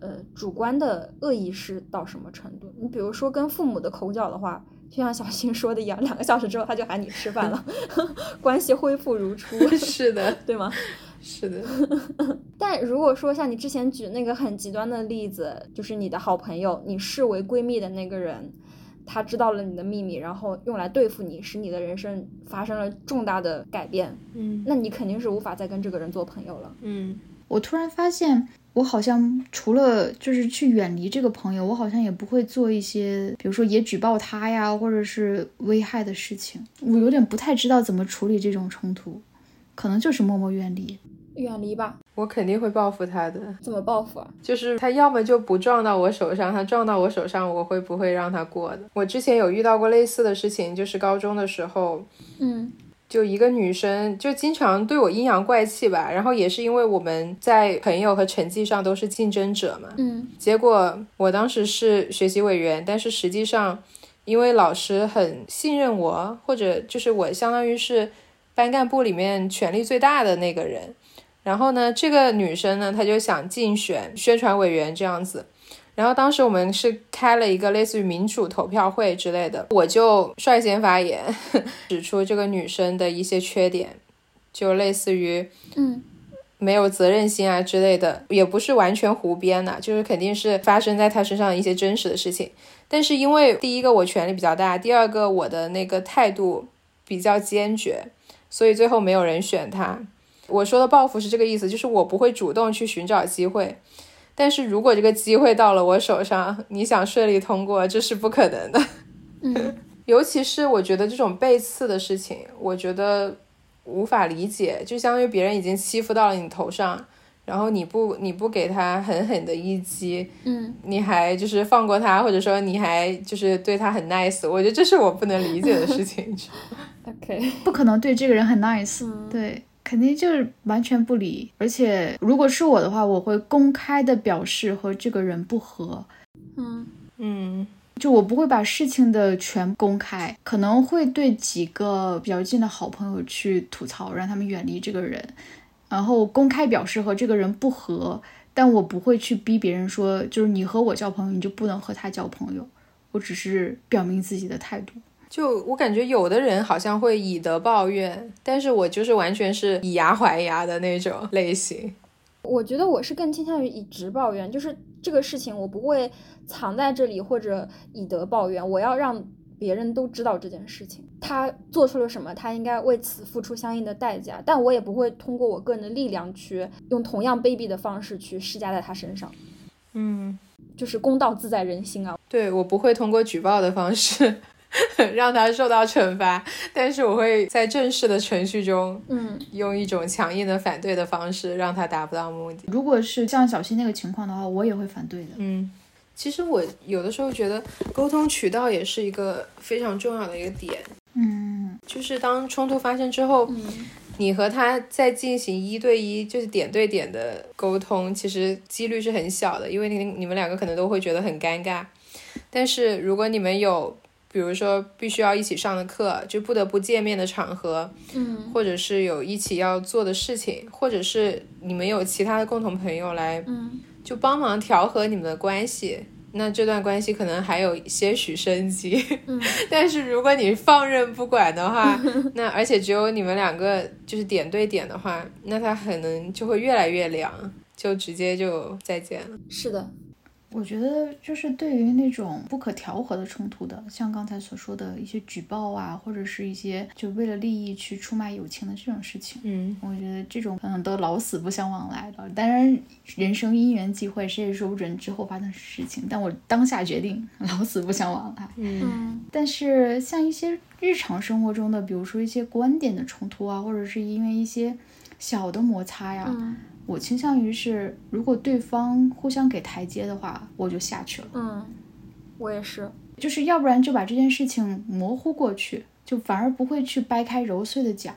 呃主观的恶意是到什么程度。你比如说跟父母的口角的话，就像小新说的一样，两个小时之后他就喊你吃饭了，关系恢复如初。是的，对吗？是的。但如果说像你之前举那个很极端的例子，就是你的好朋友，你视为闺蜜的那个人。他知道了你的秘密，然后用来对付你，使你的人生发生了重大的改变。嗯，那你肯定是无法再跟这个人做朋友了。嗯，我突然发现，我好像除了就是去远离这个朋友，我好像也不会做一些，比如说也举报他呀，或者是危害的事情。我有点不太知道怎么处理这种冲突，可能就是默默远离。远离吧，我肯定会报复他的。怎么报复啊？就是他要么就不撞到我手上，他撞到我手上，我会不会让他过的？我之前有遇到过类似的事情，就是高中的时候，嗯，就一个女生就经常对我阴阳怪气吧，然后也是因为我们在朋友和成绩上都是竞争者嘛，嗯，结果我当时是学习委员，但是实际上因为老师很信任我，或者就是我相当于是班干部里面权力最大的那个人。然后呢，这个女生呢，她就想竞选宣传委员这样子。然后当时我们是开了一个类似于民主投票会之类的，我就率先发言，指出这个女生的一些缺点，就类似于嗯，没有责任心啊之类的，也不是完全胡编的，就是肯定是发生在她身上一些真实的事情。但是因为第一个我权力比较大，第二个我的那个态度比较坚决，所以最后没有人选她。我说的报复是这个意思，就是我不会主动去寻找机会，但是如果这个机会到了我手上，你想顺利通过，这是不可能的。嗯，尤其是我觉得这种背刺的事情，我觉得无法理解，就相当于别人已经欺负到了你头上，然后你不你不给他狠狠的一击，嗯，你还就是放过他，或者说你还就是对他很 nice，我觉得这是我不能理解的事情。OK，不可能对这个人很 nice，嗯对。肯定就是完全不理，而且如果是我的话，我会公开的表示和这个人不和。嗯嗯，就我不会把事情的全公开，可能会对几个比较近的好朋友去吐槽，让他们远离这个人，然后公开表示和这个人不和，但我不会去逼别人说，就是你和我交朋友，你就不能和他交朋友。我只是表明自己的态度。就我感觉，有的人好像会以德报怨，但是我就是完全是以牙还牙的那种类型。我觉得我是更倾向于以直报怨，就是这个事情我不会藏在这里或者以德报怨，我要让别人都知道这件事情，他做出了什么，他应该为此付出相应的代价，但我也不会通过我个人的力量去用同样卑鄙的方式去施加在他身上。嗯，就是公道自在人心啊。对我不会通过举报的方式。让他受到惩罚，但是我会在正式的程序中，嗯，用一种强硬的反对的方式，让他达不到目的。如果是像小新那个情况的话，我也会反对的。嗯，其实我有的时候觉得沟通渠道也是一个非常重要的一个点。嗯，就是当冲突发生之后，嗯，你和他在进行一对一，就是点对点的沟通，其实几率是很小的，因为你你们两个可能都会觉得很尴尬。但是如果你们有比比如说必须要一起上的课，就不得不见面的场合，嗯或者是有一起要做的事情，或者是你们有其他的共同朋友来嗯就帮忙调和你们的关系，那这段关系可能还有些许生机。嗯 但是如果你放任不管的话，那而且只有你们两个就是点对点的话，那它可能就会越来越凉，就直接就再见了。是的，我觉得就是对于那种不可调和的冲突的，像刚才所说的一些举报啊，或者是一些就为了利益去出卖友情的这种事情，嗯，我觉得这种可能都老死不相往来的。当然，人生因缘际会，谁也说不准之后发生事情。但我当下决定老死不相往来。嗯但是像一些日常生活中的，比如说一些观点的冲突啊，或者是因为一些小的摩擦呀，嗯我倾向于是，如果对方互相给台阶的话，我就下去了。嗯，我也是，就是要不然就把这件事情模糊过去，就反而不会去掰开揉碎的讲。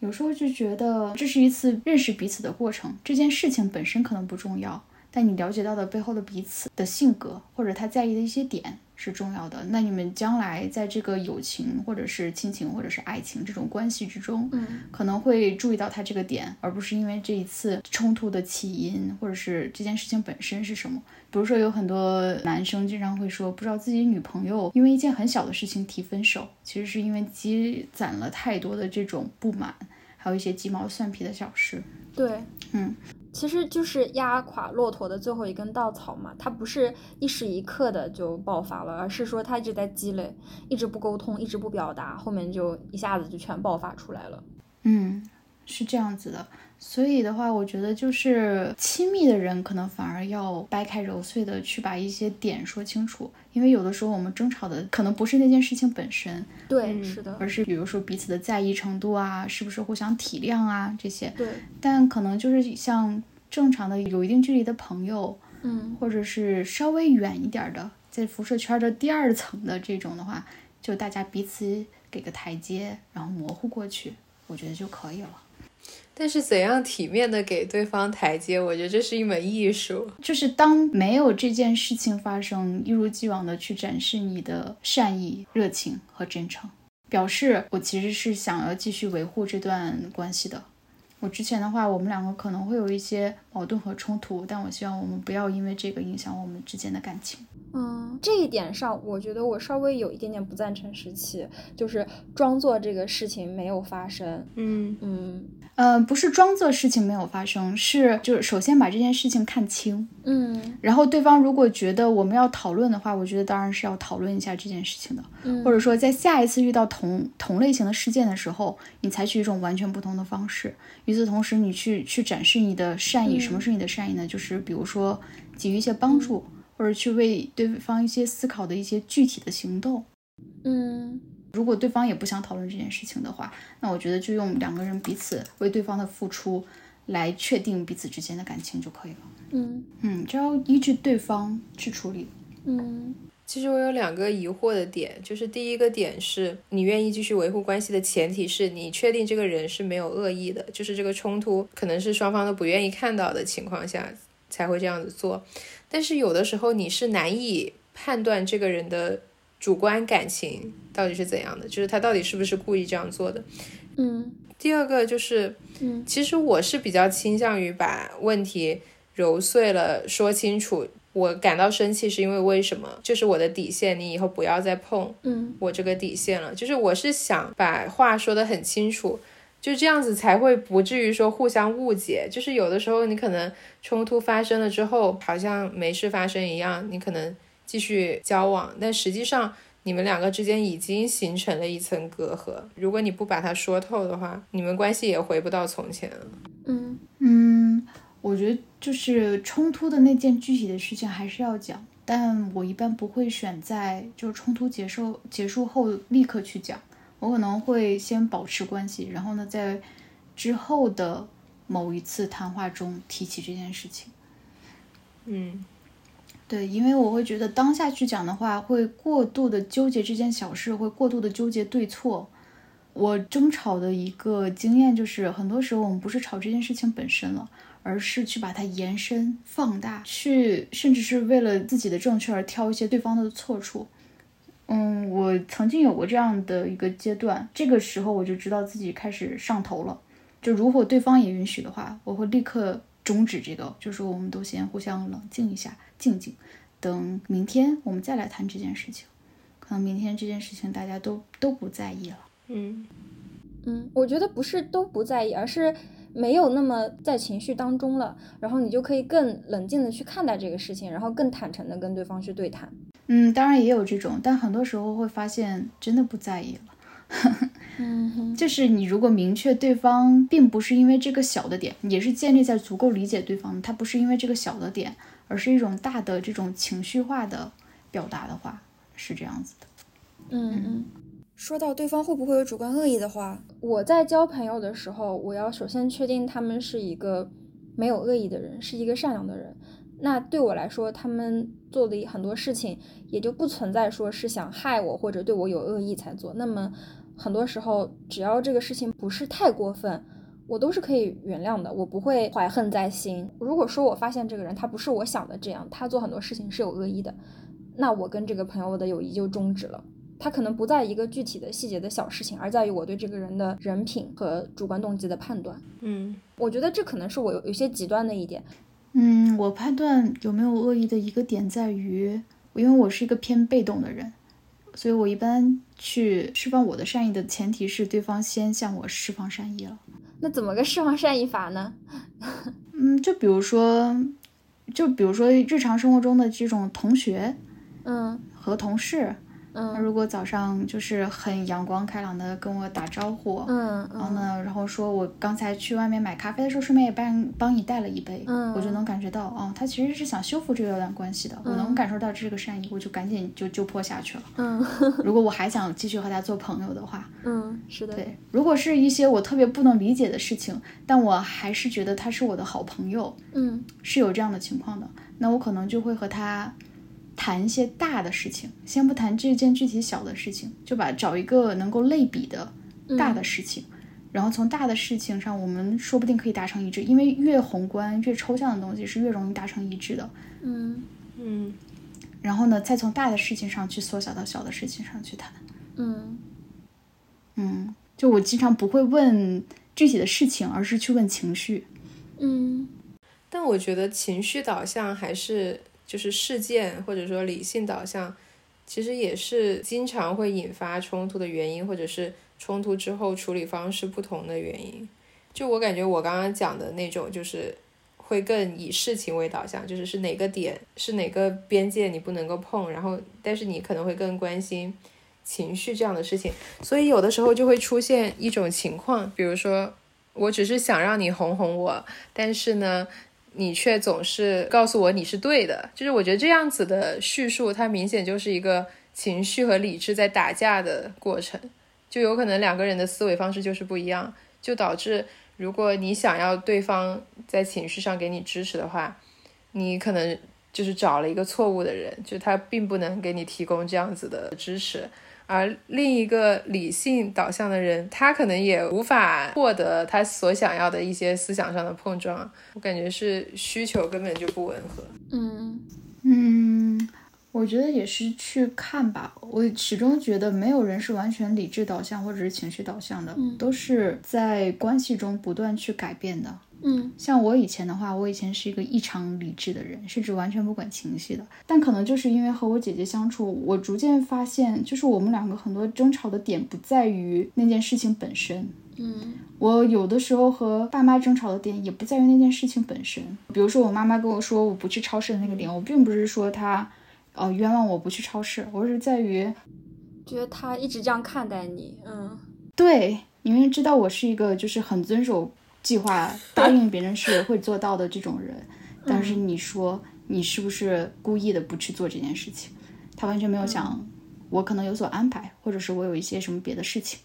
有时候就觉得这是一次认识彼此的过程，这件事情本身可能不重要，但你了解到的背后的彼此的性格或者他在意的一些点是重要的。那你们将来在这个友情或者是亲情或者是爱情这种关系之中，嗯可能会注意到他这个点，而不是因为这一次冲突的起因或者是这件事情本身是什么。比如说，有很多男生经常会说，不知道自己女朋友因为一件很小的事情提分手，其实是因为积攒了太多的这种不满，还有一些鸡毛蒜皮的小事。对，嗯，其实就是压垮骆驼的最后一根稻草嘛，它不是一时一刻的就爆发了，而是说它一直在积累，一直不沟通，一直不表达，后面就一下子就全爆发出来了。嗯，是这样子的。所以的话，我觉得就是亲密的人，可能反而要掰开揉碎的去把一些点说清楚，因为有的时候我们争吵的可能不是那件事情本身，对，嗯是的，而是比如说彼此的在意程度啊，是不是互相体谅啊这些。对，但可能就是像正常的有一定距离的朋友，嗯或者是稍微远一点儿的，在辐射圈的第二层的这种的话，就大家彼此给个台阶，然后模糊过去，我觉得就可以了。但是怎样体面的给对方台阶，我觉得这是一门艺术。就是当没有这件事情发生，一如既往的去展示你的善意、热情和真诚，表示我其实是想要继续维护这段关系的。我之前的话，我们两个可能会有一些矛盾和冲突，但我希望我们不要因为这个影响我们之间的感情。嗯，这一点上，我觉得我稍微有一点点不赞成时期，就是装作这个事情没有发生。嗯嗯呃，不是装作事情没有发生，是就是首先把这件事情看清，嗯然后对方如果觉得我们要讨论的话，我觉得当然是要讨论一下这件事情的。嗯，或者说在下一次遇到同同类型的事件的时候，你采取一种完全不同的方式。与此同时，你去去展示你的善意。嗯什么是你的善意呢？就是比如说给予一些帮助，或者去为对方一些思考的一些具体的行动。嗯如果对方也不想讨论这件事情的话，那我觉得就用两个人彼此为对方的付出来确定彼此之间的感情就可以了。嗯嗯，只要依据对方去处理。嗯其实我有两个疑惑的点，就是第一个点是你愿意继续维护关系的前提是你确定这个人是没有恶意的，就是这个冲突可能是双方都不愿意看到的情况下才会这样子做。但是有的时候你是难以判断这个人的主观感情到底是怎样的，就是他到底是不是故意这样做的。嗯第二个就是，嗯其实我是比较倾向于把问题揉碎了说清楚。我感到生气是因为为什么？就是我的底线，你以后不要再碰嗯我这个底线了。就是我是想把话说得很清楚，就这样子才会不至于说互相误解。就是有的时候你可能冲突发生了之后，好像没事发生一样，你可能继续交往，但实际上你们两个之间已经形成了一层隔阂。如果你不把它说透的话，你们关系也回不到从前了。嗯嗯，我觉得就是冲突的那件具体的事情还是要讲，但我一般不会选在就是冲突结束结束后立刻去讲，我可能会先保持关系，然后呢，在之后的某一次谈话中提起这件事情。嗯对，因为我会觉得当下去讲的话，会过度的纠结这件小事，会过度的纠结对错。我争吵的一个经验就是，很多时候我们不是吵这件事情本身了，而是去把它延伸、放大，去甚至是为了自己的正确而挑一些对方的错处。嗯，我曾经有过这样的一个阶段，这个时候我就知道自己开始上头了。就如果对方也允许的话，我会立刻终止这个，就说我们都先互相冷静一下，静静，等明天我们再来谈这件事情。可能明天这件事情大家都都不在意了。嗯嗯，我觉得不是都不在意，而是没有那么在情绪当中了，然后你就可以更冷静的去看待这个事情，然后更坦诚的跟对方去对谈。嗯，当然也有这种，但很多时候会发现真的不在意了。嗯，就是你如果明确对方并不是因为这个小的点，也是建立在足够理解对方，他不是因为这个小的点，而是一种大的这种情绪化的表达的话，是这样子的。嗯嗯。说到对方会不会有主观恶意的话，我在交朋友的时候，我要首先确定他们是一个没有恶意的人，是一个善良的人。那对我来说，他们做的很多事情也就不存在说是想害我或者对我有恶意才做。那么很多时候，只要这个事情不是太过分，我都是可以原谅的，我不会怀恨在心。如果说我发现这个人他不是我想的这样，他做很多事情是有恶意的，那我跟这个朋友的友谊就终止了。他可能不在一个具体的细节的小事情，而在于我对这个人的人品和主观动机的判断。嗯，我觉得这可能是我有有些极端的一点。嗯，我判断有没有恶意的一个点在于，因为我是一个偏被动的人，所以我一般去释放我的善意的前提是对方先向我释放善意了。那怎么个释放善意法呢？嗯，就比如说，就比如说日常生活中的这种同学，嗯，和同事。嗯，如果早上就是很阳光开朗的跟我打招呼，嗯，然后呢，然后说我刚才去外面买咖啡的时候，顺便也帮帮你带了一杯，嗯，我就能感觉到，哦，他其实是想修复这段关系的，我能感受到这个善意，我就赶紧就就破下去了。嗯，如果我还想继续和他做朋友的话，嗯，是的，对，如果是一些我特别不能理解的事情，但我还是觉得他是我的好朋友，嗯，是有这样的情况的，那我可能就会和他。谈一些大的事情，先不谈这件具体小的事情，就把找一个能够类比的大的事情，然后从大的事情上，我们说不定可以达成一致，因为越宏观越抽象的东西是越容易达成一致的。嗯嗯，然后呢，再从大的事情上去缩小到小的事情上去谈。嗯嗯，就我经常不会问具体的事情，而是去问情绪。嗯，但我觉得情绪导向还是。就是事件或者说理性导向，其实也是经常会引发冲突的原因，或者是冲突之后处理方式不同的原因。就我感觉，我刚刚讲的那种，就是会更以事情为导向，就是是哪个点是哪个边界你不能够碰，然后但是你可能会更关心情绪这样的事情。所以有的时候就会出现一种情况，比如说我只是想让你哄哄我，但是呢。你却总是告诉我你是对的，就是我觉得这样子的叙述，它明显就是一个情绪和理智在打架的过程，就有可能两个人的思维方式就是不一样，就导致如果你想要对方在情绪上给你支持的话，你可能就是找了一个错误的人，就他并不能给你提供这样子的支持。而另一个理性导向的人，他可能也无法获得他所想要的一些思想上的碰撞。我感觉是需求根本就不吻合。嗯嗯，我觉得也是去看吧。我始终觉得没有人是完全理智导向或者是情绪导向的，都是在关系中不断去改变的。嗯，像我以前的话，我以前是一个异常理智的人，甚至完全不管情绪的。但可能就是因为和我姐姐相处，我逐渐发现，就是我们两个很多争吵的点不在于那件事情本身。嗯，我有的时候和爸妈争吵的点也不在于那件事情本身。比如说我妈妈跟我说我不去超市的那个点，我并不是说她，呃，冤枉我不去超市，我是在于觉得她一直这样看待你。嗯，对，因为知道我是一个就是很遵守。计划答应别人是会做到的这种人，但是你说你是不是故意的不去做这件事情？他完全没有想，我可能有所安排，或者是我有一些什么别的事情。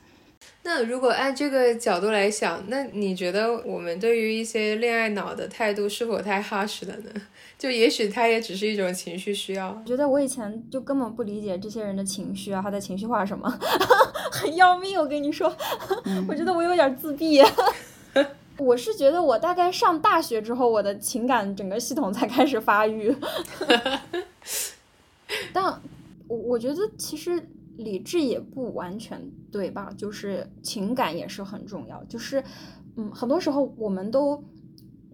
那如果按这个角度来想，那你觉得我们对于一些恋爱脑的态度是否太 harsh 了呢？就也许他也只是一种情绪需要。我觉得我以前就根本不理解这些人的情绪啊，他在情绪化什么，很要命。我跟你说，我觉得我有点自闭。我是觉得，我大概上大学之后，我的情感整个系统才开始发育。但我我觉得，其实理智也不完全对吧？就是情感也是很重要。就是，嗯，很多时候我们都。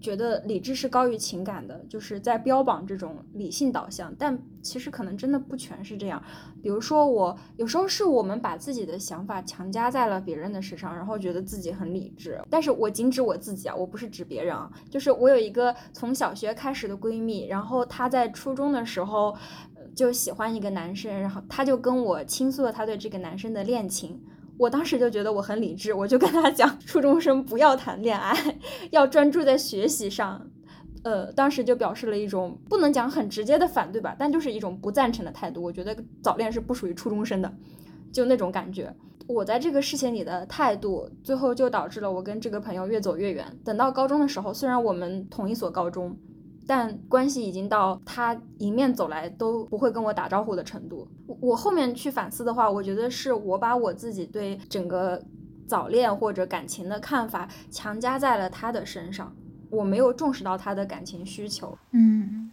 觉得理智是高于情感的，就是在标榜这种理性导向，但其实可能真的不全是这样。比如说，我有时候是我们把自己的想法强加在了别人的身上，然后觉得自己很理智。但是我仅指我自己啊，我不是指别人啊。就是我有一个从小学开始的闺蜜，然后她在初中的时候就喜欢一个男生，然后她就跟我倾诉了她对这个男生的恋情。我当时就觉得我很理智，我就跟他讲，初中生不要谈恋爱，要专注在学习上。呃，当时就表示了一种不能讲很直接的反对吧，但就是一种不赞成的态度。我觉得早恋是不属于初中生的，就那种感觉。我在这个事情里的态度，最后就导致了我跟这个朋友越走越远。等到高中的时候，虽然我们同一所高中。但关系已经到他迎面走来都不会跟我打招呼的程度。我后面去反思的话，我觉得是我把我自己对整个早恋或者感情的看法强加在了他的身上，我没有重视到他的感情需求。嗯。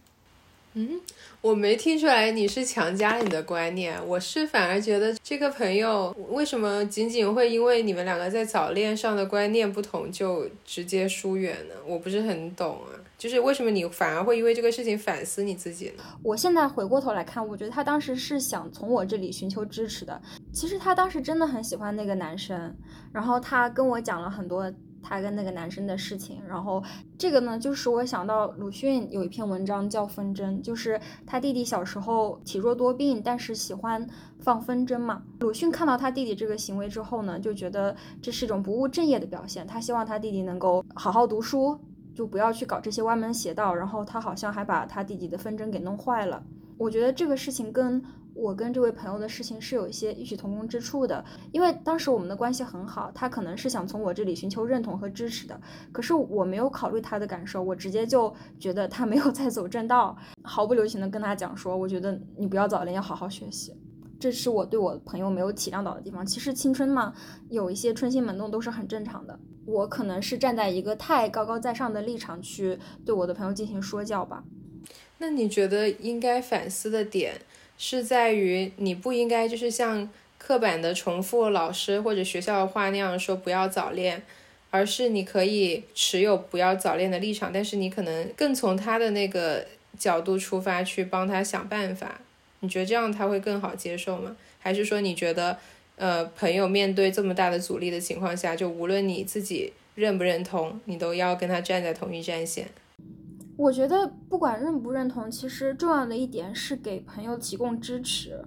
嗯，我没听出来你是强加你的观念，我是反而觉得这个朋友为什么仅仅会因为你们两个在早恋上的观念不同就直接疏远呢？我不是很懂啊，就是为什么你反而会因为这个事情反思你自己？我现在回过头来看，我觉得他当时是想从我这里寻求支持的。其实他当时真的很喜欢那个男生，然后他跟我讲了很多。他跟那个男生的事情，然后这个呢，就使我想到鲁迅有一篇文章叫《风筝》，就是他弟弟小时候体弱多病，但是喜欢放风筝嘛。鲁迅看到他弟弟这个行为之后呢，就觉得这是一种不务正业的表现，他希望他弟弟能够好好读书，就不要去搞这些歪门邪道。然后他好像还把他弟弟的风筝给弄坏了。我觉得这个事情跟。我跟这位朋友的事情是有一些异曲同工之处的，因为当时我们的关系很好，他可能是想从我这里寻求认同和支持的，可是我没有考虑他的感受，我直接就觉得他没有在走正道，毫不留情的跟他讲说，我觉得你不要早恋，要好好学习，这是我对我朋友没有体谅到的地方。其实青春嘛，有一些春心萌动都是很正常的，我可能是站在一个太高高在上的立场去对我的朋友进行说教吧。那你觉得应该反思的点？是在于你不应该就是像刻板的重复老师或者学校的话那样说不要早恋，而是你可以持有不要早恋的立场，但是你可能更从他的那个角度出发去帮他想办法。你觉得这样他会更好接受吗？还是说你觉得，呃，朋友面对这么大的阻力的情况下，就无论你自己认不认同，你都要跟他站在同一战线？我觉得不管认不认同，其实重要的一点是给朋友提供支持，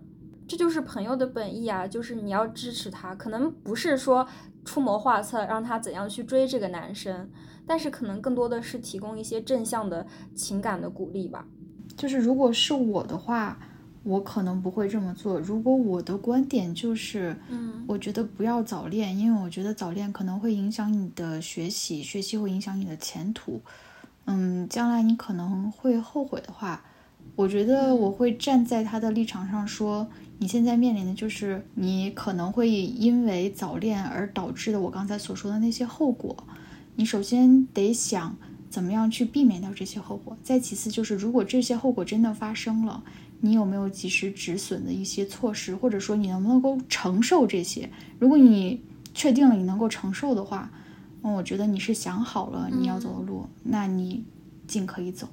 这就是朋友的本意啊，就是你要支持他，可能不是说出谋划策让他怎样去追这个男生，但是可能更多的是提供一些正向的情感的鼓励吧。就是如果是我的话，我可能不会这么做。如果我的观点就是，嗯，我觉得不要早恋，因为我觉得早恋可能会影响你的学习，学习会影响你的前途。嗯，将来你可能会后悔的话，我觉得我会站在他的立场上说，你现在面临的就是你可能会因为早恋而导致的我刚才所说的那些后果。你首先得想怎么样去避免掉这些后果，再其次就是如果这些后果真的发生了，你有没有及时止损的一些措施，或者说你能不能够承受这些？如果你确定了你能够承受的话。那我觉得你是想好了你要走的路，那你尽可以走。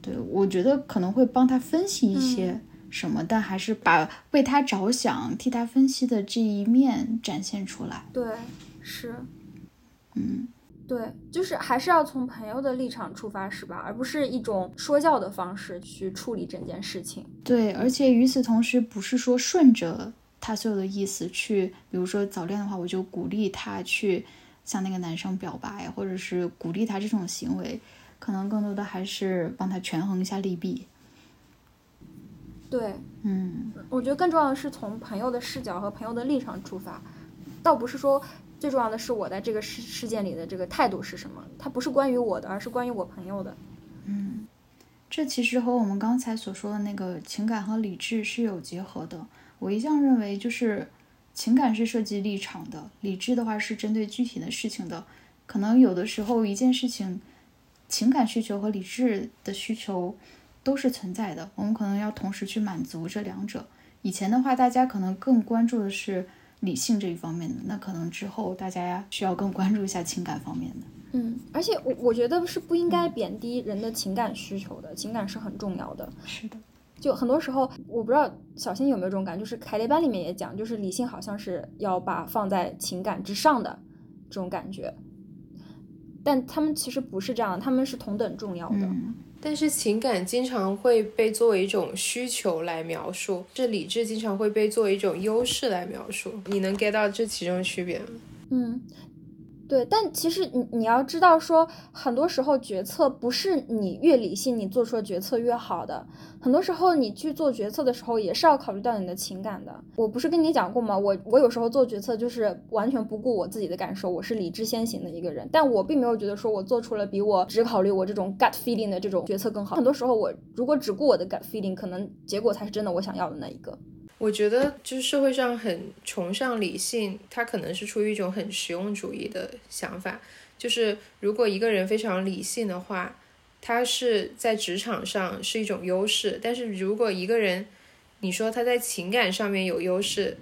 对我觉得可能会帮他分析一些什么，但还是把为他着想、替他分析的这一面展现出来。对，是，嗯，对，就是还是要从朋友的立场出发，是吧？而不是一种说教的方式去处理整件事情。对，而且与此同时，不是说顺着他所有的意思去，比如说早恋的话，我就鼓励他去。向那个男生表白，或者是鼓励他这种行为，可能更多的还是帮他权衡一下利弊。对，嗯，我觉得更重要的是从朋友的视角和朋友的立场出发，倒不是说最重要的是我在这个事事件里的这个态度是什么，它不是关于我的，而是关于我朋友的。嗯，这其实和我们刚才所说的那个情感和理智是有结合的。我一向认为就是。情感是涉及立场的，理智的话是针对具体的事情的。可能有的时候一件事情，情感需求和理智的需求都是存在的，我们可能要同时去满足这两者。以前的话，大家可能更关注的是理性这一方面的，那可能之后大家需要更关注一下情感方面的。嗯，而且我我觉得是不应该贬低人的情感需求的，情感是很重要的。是的，就很多时候，我不知道小新有没有这种感，就是凯列班里面也讲，就是理性好像是要把放在情感之上的这种感觉，但他们其实不是这样，他们是同等重要的。但是情感经常会被作为一种需求来描述，这理智经常会被作为一种优势来描述。你能 get 到这其中的区别吗？嗯。对，但其实你你要知道，说很多时候决策不是你越理性，你做出的决策越好的。很多时候你去做决策的时候，也是要考虑到你的情感的。我不是跟你讲过吗？我我有时候做决策就是完全不顾我自己的感受，我是理智先行的一个人。但我并没有觉得说我做出了比我只考虑我这种 gut feeling 的这种决策更好。很多时候我如果只顾我的 gut feeling，可能结果才是真的我想要的那一个。我觉得就是社会上很崇尚理性，它可能是出于一种很实用主义的想法。就是如果一个人非常理性的话，他是在职场上是一种优势。但是如果一个人，你说他在情感上面有优势，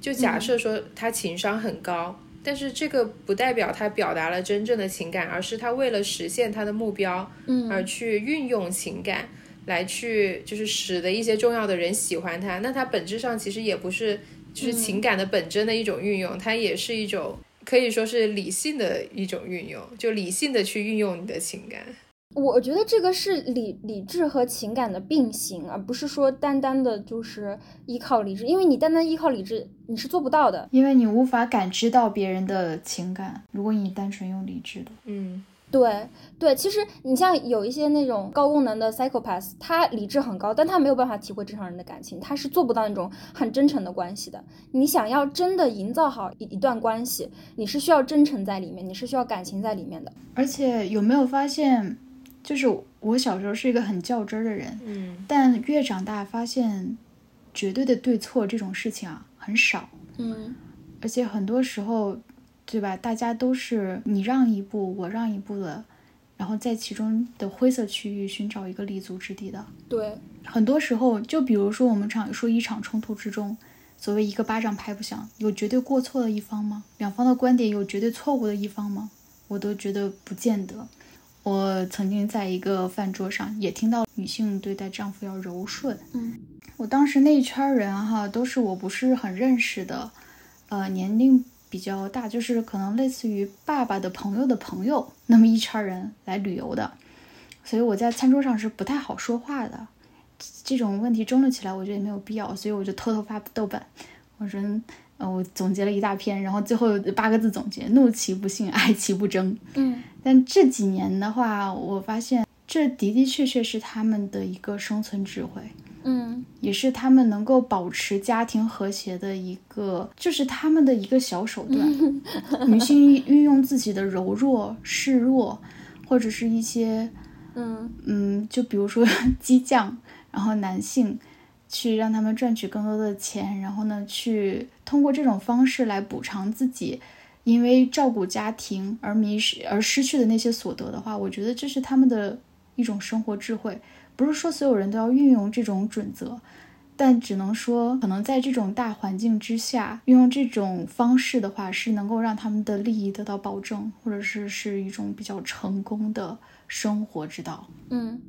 就假设说他情商很高，但是这个不代表他表达了真正的情感，而是他为了实现他的目标，而去运用情感。来去就是使得一些重要的人喜欢他，那他本质上其实也不是就是情感的本真的一种运用，它也是一种可以说是理性的一种运用，就理性的去运用你的情感。我觉得这个是理理智和情感的并行，而不是说单单的就是依靠理智，因为你单单依靠理智你是做不到的，因为你无法感知到别人的情感，如果你单纯用理智的，嗯。对对，其实你像有一些那种高功能的 psychopath，他理智很高，但他没有办法体会正常人的感情，他是做不到那种很真诚的关系的。你想要真的营造好一一段关系，你是需要真诚在里面，你是需要感情在里面的。而且有没有发现，就是我小时候是一个很较真儿的人，嗯，但越长大发现，绝对的对错这种事情啊很少，嗯，而且很多时候。对吧？大家都是你让一步，我让一步的，然后在其中的灰色区域寻找一个立足之地的。对，很多时候，就比如说我们常说一场冲突之中，所谓一个巴掌拍不响，有绝对过错的一方吗？两方的观点有绝对错误的一方吗？我都觉得不见得。我曾经在一个饭桌上也听到女性对待丈夫要柔顺。嗯，我当时那一圈人哈，都是我不是很认识的，呃，年龄。比较大，就是可能类似于爸爸的朋友的朋友那么一圈人来旅游的，所以我在餐桌上是不太好说话的。这种问题争论起来，我觉得也没有必要，所以我就偷偷发豆瓣。我说，呃，我总结了一大篇，然后最后八个字总结：怒其不幸，爱其不争。嗯，但这几年的话，我发现这的的确确是他们的一个生存智慧。嗯，也是他们能够保持家庭和谐的一个，就是他们的一个小手段。女性运用自己的柔弱、示弱，或者是一些，嗯嗯，就比如说 激将，然后男性去让他们赚取更多的钱，然后呢，去通过这种方式来补偿自己因为照顾家庭而迷失而失去的那些所得的话，我觉得这是他们的一种生活智慧。不是说所有人都要运用这种准则，但只能说，可能在这种大环境之下，运用这种方式的话，是能够让他们的利益得到保证，或者是是一种比较成功的生活之道。嗯，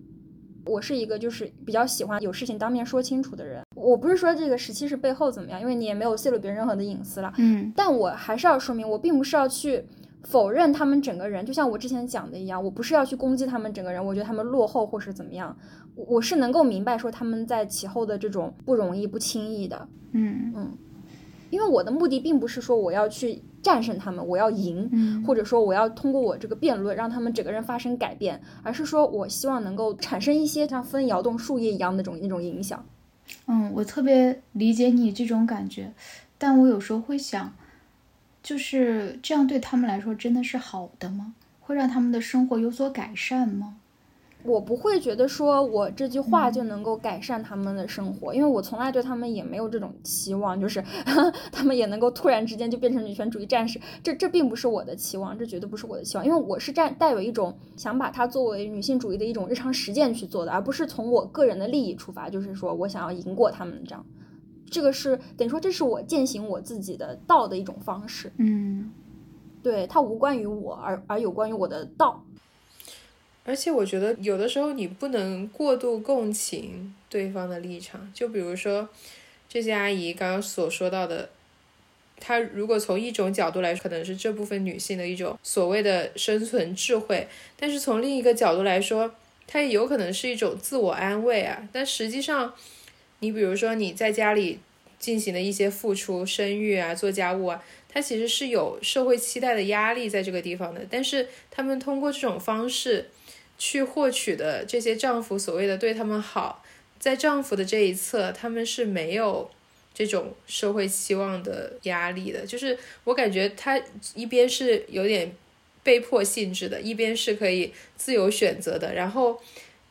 我是一个就是比较喜欢有事情当面说清楚的人。我不是说这个十七是背后怎么样，因为你也没有泄露别人任何的隐私了。嗯，但我还是要说明，我并不是要去。否认他们整个人，就像我之前讲的一样，我不是要去攻击他们整个人，我觉得他们落后或是怎么样，我是能够明白说他们在其后的这种不容易、不轻易的，嗯嗯，因为我的目的并不是说我要去战胜他们，我要赢，或者说我要通过我这个辩论让他们整个人发生改变，而是说我希望能够产生一些像风摇动树叶一样那种那种影响。嗯，我特别理解你这种感觉，但我有时候会想。就是这样，对他们来说真的是好的吗？会让他们的生活有所改善吗？我不会觉得说我这句话就能够改善他们的生活，因为我从来对他们也没有这种期望，就是 他们也能够突然之间就变成女权主义战士。这这并不是我的期望，这绝对不是我的期望，因为我是带带有一种想把它作为女性主义的一种日常实践去做的，而不是从我个人的利益出发，就是说我想要赢过他们这样。这个是等于说这是我践行我自己的道的一种方式。嗯，对，它无关于我，而而有关于我的道。而且我觉得有的时候你不能过度共情对方的立场，就比如说这些阿姨刚刚所说到的，她如果从一种角度来说，可能是这部分女性的一种所谓的生存智慧，但是从另一个角度来说，它也有可能是一种自我安慰啊。但实际上，你比如说你在家里进行的一些付出、生育啊、做家务啊，它其实是有社会期待的压力在这个地方的，但是他们通过这种方式。去获取的这些丈夫所谓的对他们好，在丈夫的这一侧，他们是没有这种社会期望的压力的。就是我感觉他一边是有点被迫性质的，一边是可以自由选择的。然后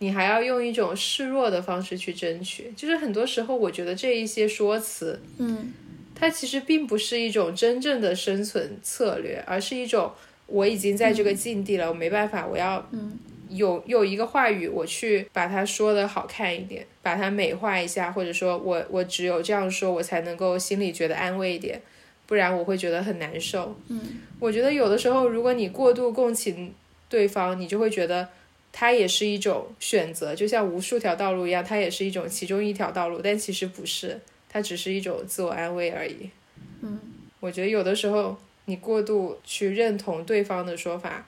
你还要用一种示弱的方式去争取。就是很多时候，我觉得这一些说辞，嗯，它其实并不是一种真正的生存策略，而是一种我已经在这个境地了，我没办法，我要嗯。有有一个话语，我去把它说的好看一点，把它美化一下，或者说我我只有这样说，我才能够心里觉得安慰一点，不然我会觉得很难受。嗯，我觉得有的时候，如果你过度共情对方，你就会觉得它也是一种选择，就像无数条道路一样，它也是一种其中一条道路，但其实不是，它只是一种自我安慰而已。嗯，我觉得有的时候你过度去认同对方的说法。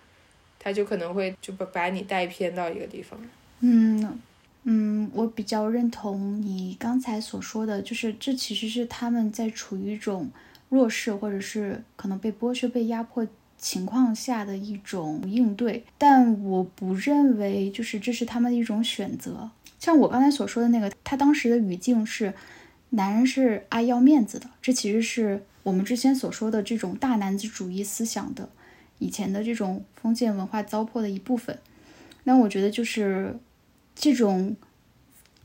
他就可能会就把把你带偏到一个地方。嗯嗯，我比较认同你刚才所说的，就是这其实是他们在处于一种弱势或者是可能被剥削、被压迫情况下的一种应对。但我不认为就是这是他们的一种选择。像我刚才所说的那个，他当时的语境是男人是爱要面子的，这其实是我们之前所说的这种大男子主义思想的。以前的这种封建文化糟粕的一部分，那我觉得就是这种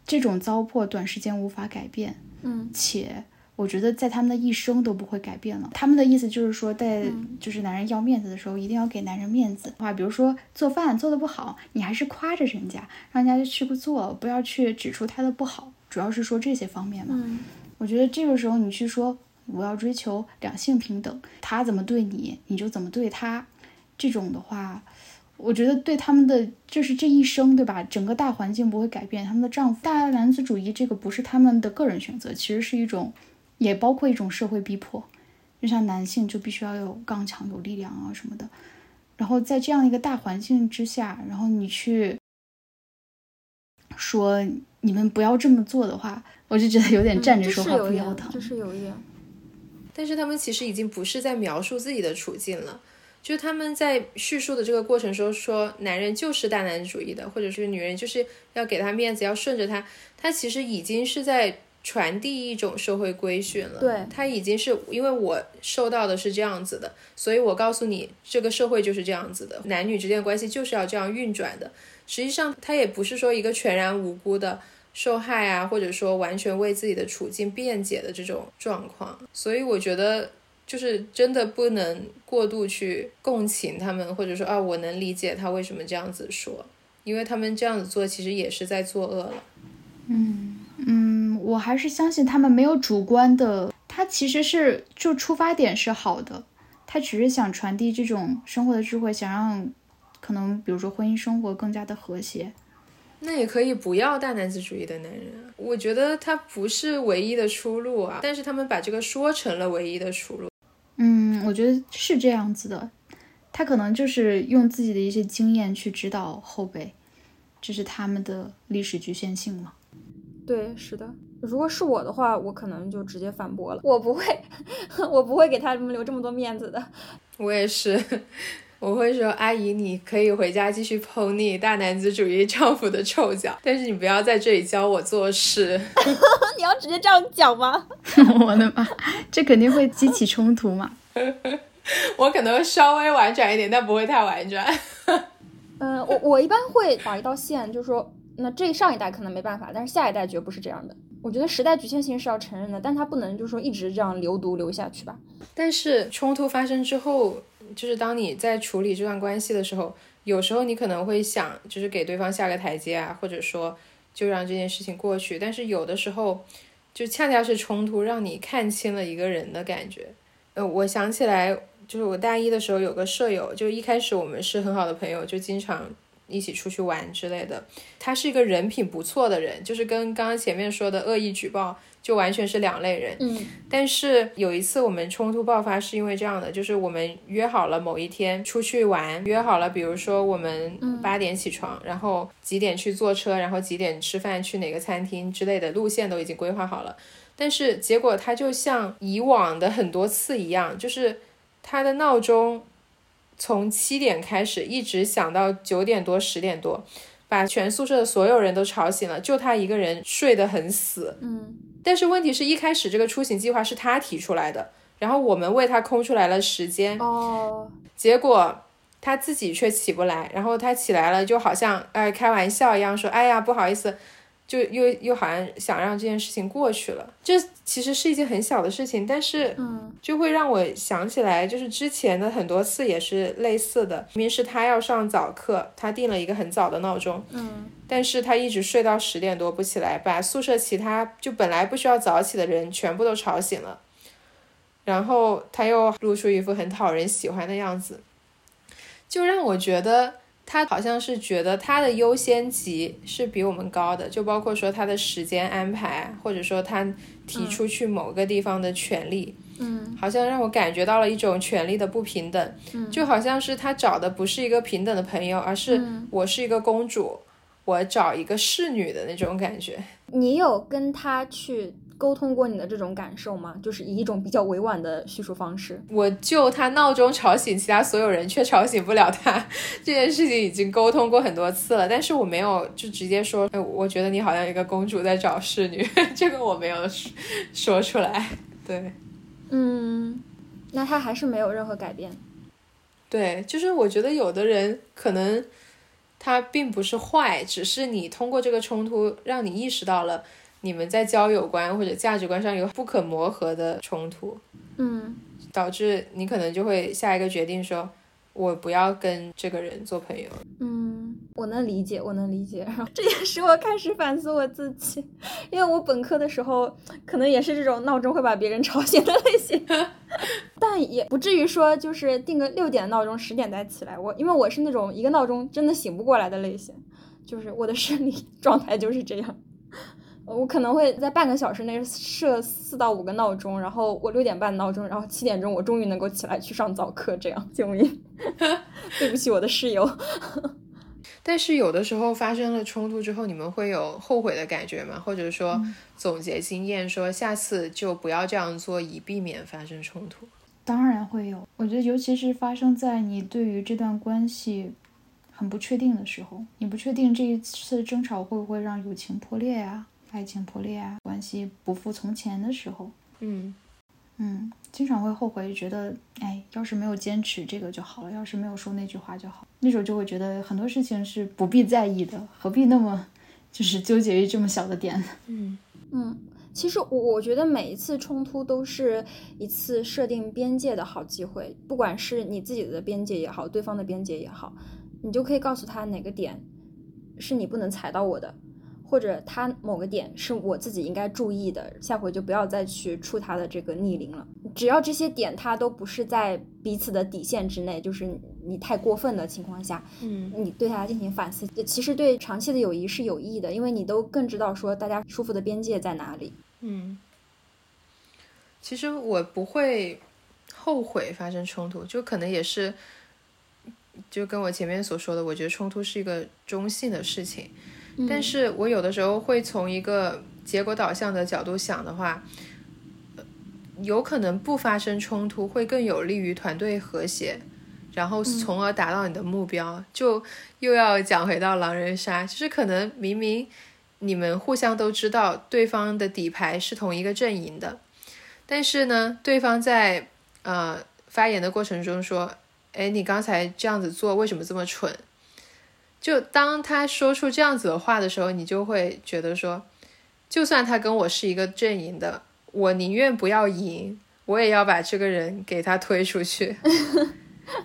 这种糟粕短时间无法改变，嗯，且我觉得在他们的一生都不会改变了。他们的意思就是说，在就是男人要面子的时候，一定要给男人面子。话，比如说做饭做的不好，你还是夸着人家，让人家去不做，不要去指出他的不好，主要是说这些方面嘛。嗯，我觉得这个时候你去说。我要追求两性平等，他怎么对你，你就怎么对他。这种的话，我觉得对他们的就是这一生，对吧？整个大环境不会改变。他们的丈夫大男子主义，这个不是他们的个人选择，其实是一种，也包括一种社会逼迫。就像男性就必须要有刚强、有力量啊什么的。然后在这样一个大环境之下，然后你去说你们不要这么做的话，我就觉得有点站着说话不腰疼。这是有一点。但是他们其实已经不是在描述自己的处境了，就是他们在叙述的这个过程中说，男人就是大男子主义的，或者是女人就是要给他面子，要顺着他，他其实已经是在传递一种社会规训了。对，他已经是因为我受到的是这样子的，所以我告诉你，这个社会就是这样子的，男女之间的关系就是要这样运转的。实际上，他也不是说一个全然无辜的。受害啊，或者说完全为自己的处境辩解的这种状况，所以我觉得就是真的不能过度去共情他们，或者说啊，我能理解他为什么这样子说，因为他们这样子做其实也是在作恶了。嗯嗯，我还是相信他们没有主观的，他其实是就出发点是好的，他只是想传递这种生活的智慧，想让可能比如说婚姻生活更加的和谐。那也可以不要大男子主义的男人，我觉得他不是唯一的出路啊。但是他们把这个说成了唯一的出路。嗯，我觉得是这样子的，他可能就是用自己的一些经验去指导后辈，这是他们的历史局限性嘛？对，是的。如果是我的话，我可能就直接反驳了，我不会，我不会给他们留这么多面子的。我也是。我会说，阿姨，你可以回家继续剖你大男子主义丈夫的臭脚，但是你不要在这里教我做事。你要直接这样讲吗？我的妈，这肯定会激起冲突嘛。我可能会稍微婉转一点，但不会太婉转。嗯，我我一般会划一道线，就是说，那这上一代可能没办法，但是下一代绝不是这样的。我觉得时代局限性是要承认的，但它不能就是说一直这样流毒流下去吧。但是冲突发生之后。就是当你在处理这段关系的时候，有时候你可能会想，就是给对方下个台阶啊，或者说就让这件事情过去。但是有的时候，就恰恰是冲突让你看清了一个人的感觉。呃，我想起来，就是我大一的时候有个舍友，就一开始我们是很好的朋友，就经常一起出去玩之类的。他是一个人品不错的人，就是跟刚刚前面说的恶意举报。就完全是两类人，嗯，但是有一次我们冲突爆发是因为这样的，就是我们约好了某一天出去玩，约好了，比如说我们八点起床，然后几点去坐车，然后几点吃饭，去哪个餐厅之类的路线都已经规划好了，但是结果他就像以往的很多次一样，就是他的闹钟从七点开始一直响到九点多十点多，把全宿舍的所有人都吵醒了，就他一个人睡得很死，嗯。但是问题是一开始这个出行计划是他提出来的，然后我们为他空出来了时间哦，结果他自己却起不来，然后他起来了就好像哎开玩笑一样说哎呀不好意思。就又又好像想让这件事情过去了，这其实是一件很小的事情，但是嗯，就会让我想起来，就是之前的很多次也是类似的。明明是他要上早课，他定了一个很早的闹钟，嗯，但是他一直睡到十点多不起来，把宿舍其他就本来不需要早起的人全部都吵醒了，然后他又露出一副很讨人喜欢的样子，就让我觉得。他好像是觉得他的优先级是比我们高的，就包括说他的时间安排，或者说他提出去某个地方的权利，嗯，好像让我感觉到了一种权利的不平等，嗯，就好像是他找的不是一个平等的朋友，而是我是一个公主，我找一个侍女的那种感觉。你有跟他去？沟通过你的这种感受吗？就是以一种比较委婉的叙述方式。我就他闹钟吵醒其他所有人，却吵醒不了他，这件事情已经沟通过很多次了。但是我没有就直接说，哎，我觉得你好像一个公主在找侍女，这个我没有说出来。对，嗯，那他还是没有任何改变。对，就是我觉得有的人可能他并不是坏，只是你通过这个冲突让你意识到了。你们在交友观或者价值观上有不可磨合的冲突，嗯，导致你可能就会下一个决定说，我不要跟这个人做朋友。嗯，我能理解，我能理解。然后这也是我开始反思我自己，因为我本科的时候可能也是这种闹钟会把别人吵醒的类型，但也不至于说就是定个六点闹钟十点再起来。我因为我是那种一个闹钟真的醒不过来的类型，就是我的生理状态就是这样。我可能会在半个小时内设四到五个闹钟，然后我六点半闹钟，然后七点钟我终于能够起来去上早课，这样救命！对不起我的室友。但是有的时候发生了冲突之后，你们会有后悔的感觉吗？或者说总结经验，说下次就不要这样做，以避免发生冲突？当然会有，我觉得尤其是发生在你对于这段关系很不确定的时候，你不确定这一次争吵会不会让友情破裂呀？爱情破裂啊，关系不复从前的时候，嗯嗯，经常会后悔，觉得哎，要是没有坚持这个就好了，要是没有说那句话就好。那时候就会觉得很多事情是不必在意的，何必那么就是纠结于这么小的点？嗯嗯，其实我我觉得每一次冲突都是一次设定边界的好机会，不管是你自己的边界也好，对方的边界也好，你就可以告诉他哪个点是你不能踩到我的。或者他某个点是我自己应该注意的，下回就不要再去触他的这个逆鳞了。只要这些点他都不是在彼此的底线之内，就是你太过分的情况下，嗯，你对他进行反思，其实对长期的友谊是有益的，因为你都更知道说大家舒服的边界在哪里。嗯，其实我不会后悔发生冲突，就可能也是，就跟我前面所说的，我觉得冲突是一个中性的事情。但是我有的时候会从一个结果导向的角度想的话，有可能不发生冲突会更有利于团队和谐，然后从而达到你的目标。就又要讲回到狼人杀，就是可能明明你们互相都知道对方的底牌是同一个阵营的，但是呢，对方在呃发言的过程中说：“哎，你刚才这样子做为什么这么蠢？”就当他说出这样子的话的时候，你就会觉得说，就算他跟我是一个阵营的，我宁愿不要赢，我也要把这个人给他推出去。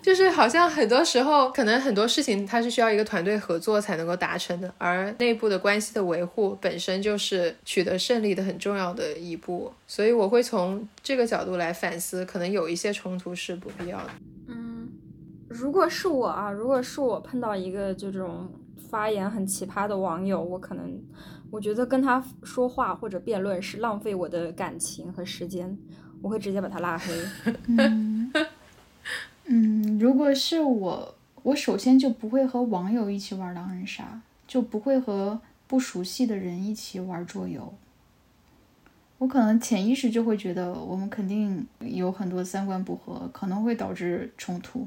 就是好像很多时候，可能很多事情它是需要一个团队合作才能够达成的，而内部的关系的维护本身就是取得胜利的很重要的一步。所以我会从这个角度来反思，可能有一些冲突是不必要的。嗯，如果是我啊，如果是我碰到一个这种发言很奇葩的网友，我可能我觉得跟他说话或者辩论是浪费我的感情和时间，我会直接把他拉黑。嗯，如果是我，我首先就不会和网友一起玩狼人杀，就不会和不熟悉的人一起玩桌游。我可能潜意识就会觉得我们肯定有很多三观不合，可能会导致冲突。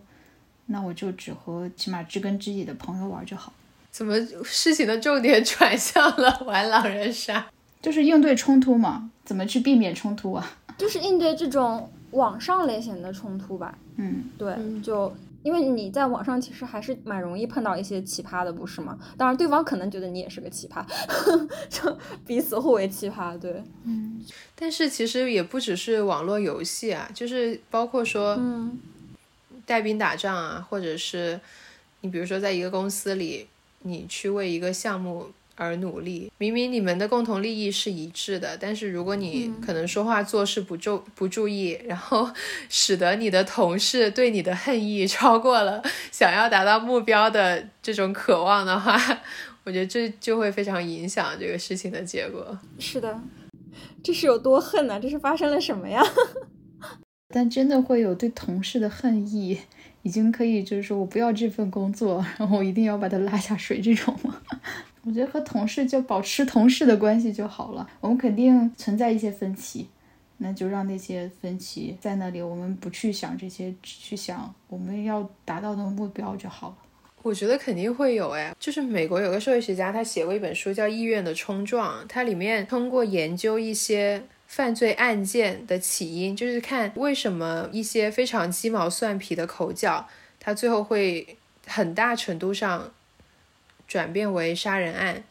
那我就只和起码知根知底的朋友玩就好。怎么事情的重点 转向了玩狼人杀？就是应对冲突嘛？怎么去避免冲突啊？就是应对这种。网上类型的冲突吧，嗯，对，就因为你在网上其实还是蛮容易碰到一些奇葩的，不是吗？当然，对方可能觉得你也是个奇葩，就彼此互为奇葩，对，嗯。但是其实也不只是网络游戏啊，就是包括说，嗯，带兵打仗啊，或者是你比如说在一个公司里，你去为一个项目。而努力，明明你们的共同利益是一致的，但是如果你可能说话做事不注不注意，然后 使得你的同事对你的恨意超过了想要达到目标的这种渴望的话，我觉得这就会非常影响这个事情的结果。是的，这是有多恨呢？这是发生了什么呀？但真的会有对同事的恨意，已经可以就是说我不要这份工作，然后我一定要把他拉下水这种吗？我觉得和同事就保持同事的关系就好了。我们肯定存在一些分歧，那就让那些分歧在那里，我们不去想这些，去想我们要达到的目标就好了。我觉得肯定会有哎，就是美国有个社会学家，他写过一本书叫《意愿的冲撞》，它里面通过研究一些犯罪案件的起因，就是看为什么一些非常鸡毛蒜皮的口角，它最后会很大程度上。转变为杀人案，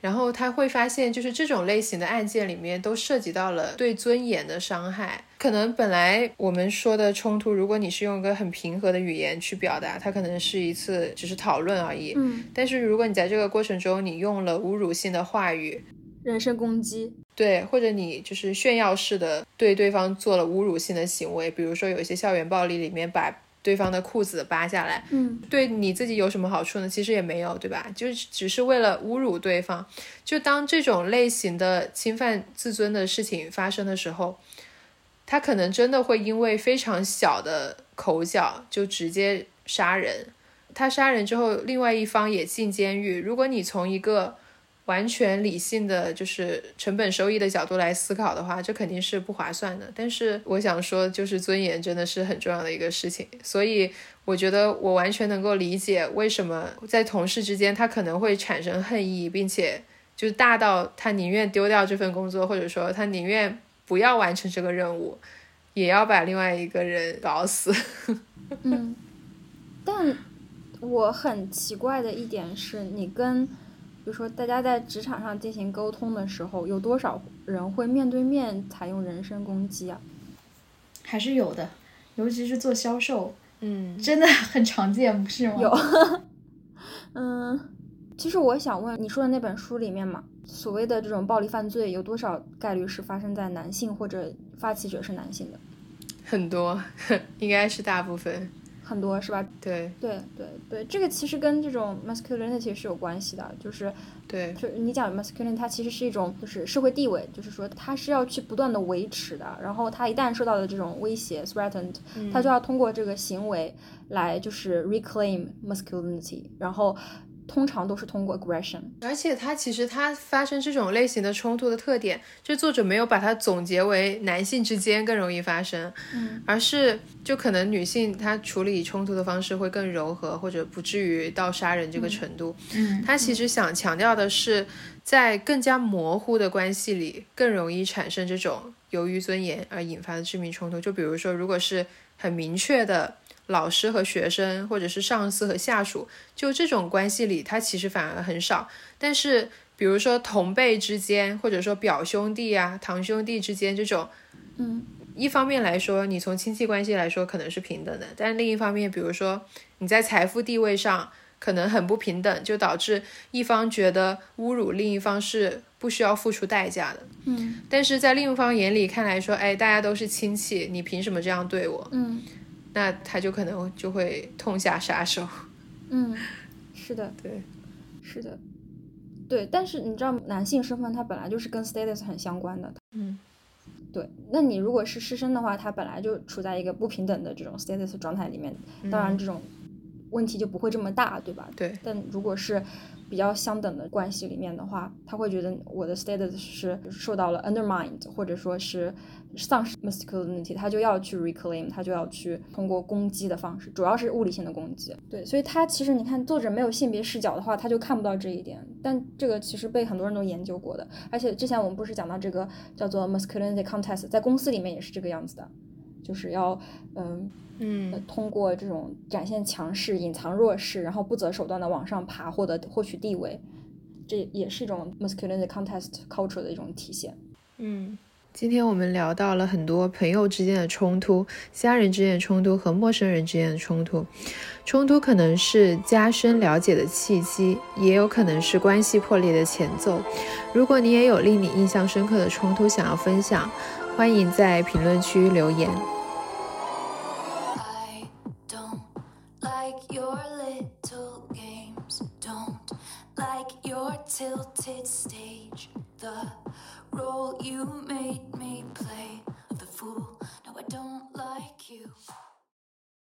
然后他会发现，就是这种类型的案件里面都涉及到了对尊严的伤害。可能本来我们说的冲突，如果你是用一个很平和的语言去表达，它可能是一次只是讨论而已。嗯，但是如果你在这个过程中你用了侮辱性的话语，人身攻击，对，或者你就是炫耀式的对对方做了侮辱性的行为，比如说有一些校园暴力里面把。对方的裤子扒下来，嗯，对你自己有什么好处呢？其实也没有，对吧？就是只是为了侮辱对方。就当这种类型的侵犯自尊的事情发生的时候，他可能真的会因为非常小的口角就直接杀人。他杀人之后，另外一方也进监狱。如果你从一个完全理性的就是成本收益的角度来思考的话，这肯定是不划算的。但是我想说，就是尊严真的是很重要的一个事情，所以我觉得我完全能够理解为什么在同事之间他可能会产生恨意，并且就是大到他宁愿丢掉这份工作，或者说他宁愿不要完成这个任务，也要把另外一个人搞死。嗯，但我很奇怪的一点是你跟。比如说，大家在职场上进行沟通的时候，有多少人会面对面采用人身攻击啊？还是有的，尤其是做销售，嗯，真的很常见，不是吗？有，嗯，其实我想问，你说的那本书里面嘛，所谓的这种暴力犯罪，有多少概率是发生在男性或者发起者是男性的？很多，应该是大部分。很多是吧？对对对对，这个其实跟这种 masculinity 是有关系的，就是对，就你讲 masculinity，它其实是一种就是社会地位，就是说它是要去不断的维持的，然后它一旦受到了这种威胁 threatened，它就要通过这个行为来就是 reclaim masculinity，然后。通常都是通过 aggression，而且它其实它发生这种类型的冲突的特点，就作者没有把它总结为男性之间更容易发生，嗯，而是就可能女性她处理冲突的方式会更柔和，或者不至于到杀人这个程度，嗯，他其实想强调的是，在更加模糊的关系里更容易产生这种由于尊严而引发的致命冲突，就比如说如果是很明确的。老师和学生，或者是上司和下属，就这种关系里，他其实反而很少。但是，比如说同辈之间，或者说表兄弟啊、堂兄弟之间这种，嗯，一方面来说，你从亲戚关系来说可能是平等的，但另一方面，比如说你在财富地位上可能很不平等，就导致一方觉得侮辱另一方是不需要付出代价的。嗯，但是在另一方眼里看来说，哎，大家都是亲戚，你凭什么这样对我？嗯那他就可能就会痛下杀手。嗯，是的，对，是的，对。但是你知道，男性身份它本来就是跟 status 很相关的。嗯，对。那你如果是师生的话，他本来就处在一个不平等的这种 status 状态里面，当然这种问题就不会这么大，对吧？对，但如果是比较相等的关系里面的话，他会觉得我的 status 是受到了 undermined，或者说是丧失 masculinity，他就要去 reclaim，他就要去通过攻击的方式，主要是物理性的攻击。对，所以他其实你看，作者没有性别视角的话，他就看不到这一点。但这个其实被很多人都研究过的，而且之前我们不是讲到这个叫做 masculinity contest，在公司里面也是这个样子的，就是要嗯。嗯呃，通过这种展现强势、隐藏弱势，然后不择手段的往上爬，获得获取地位，这也是一种 masculinity contest culture 的一种体现。嗯，今天我们聊到了很多朋友之间的冲突、家人之间的冲突和陌生人之间的冲突。冲突可能是加深了解的契机，也有可能是关系破裂的前奏。如果你也有令你印象深刻的冲突想要分享，欢迎在评论区留言。Your tilted stage. The role you made me play of the fool. No, I don't like you.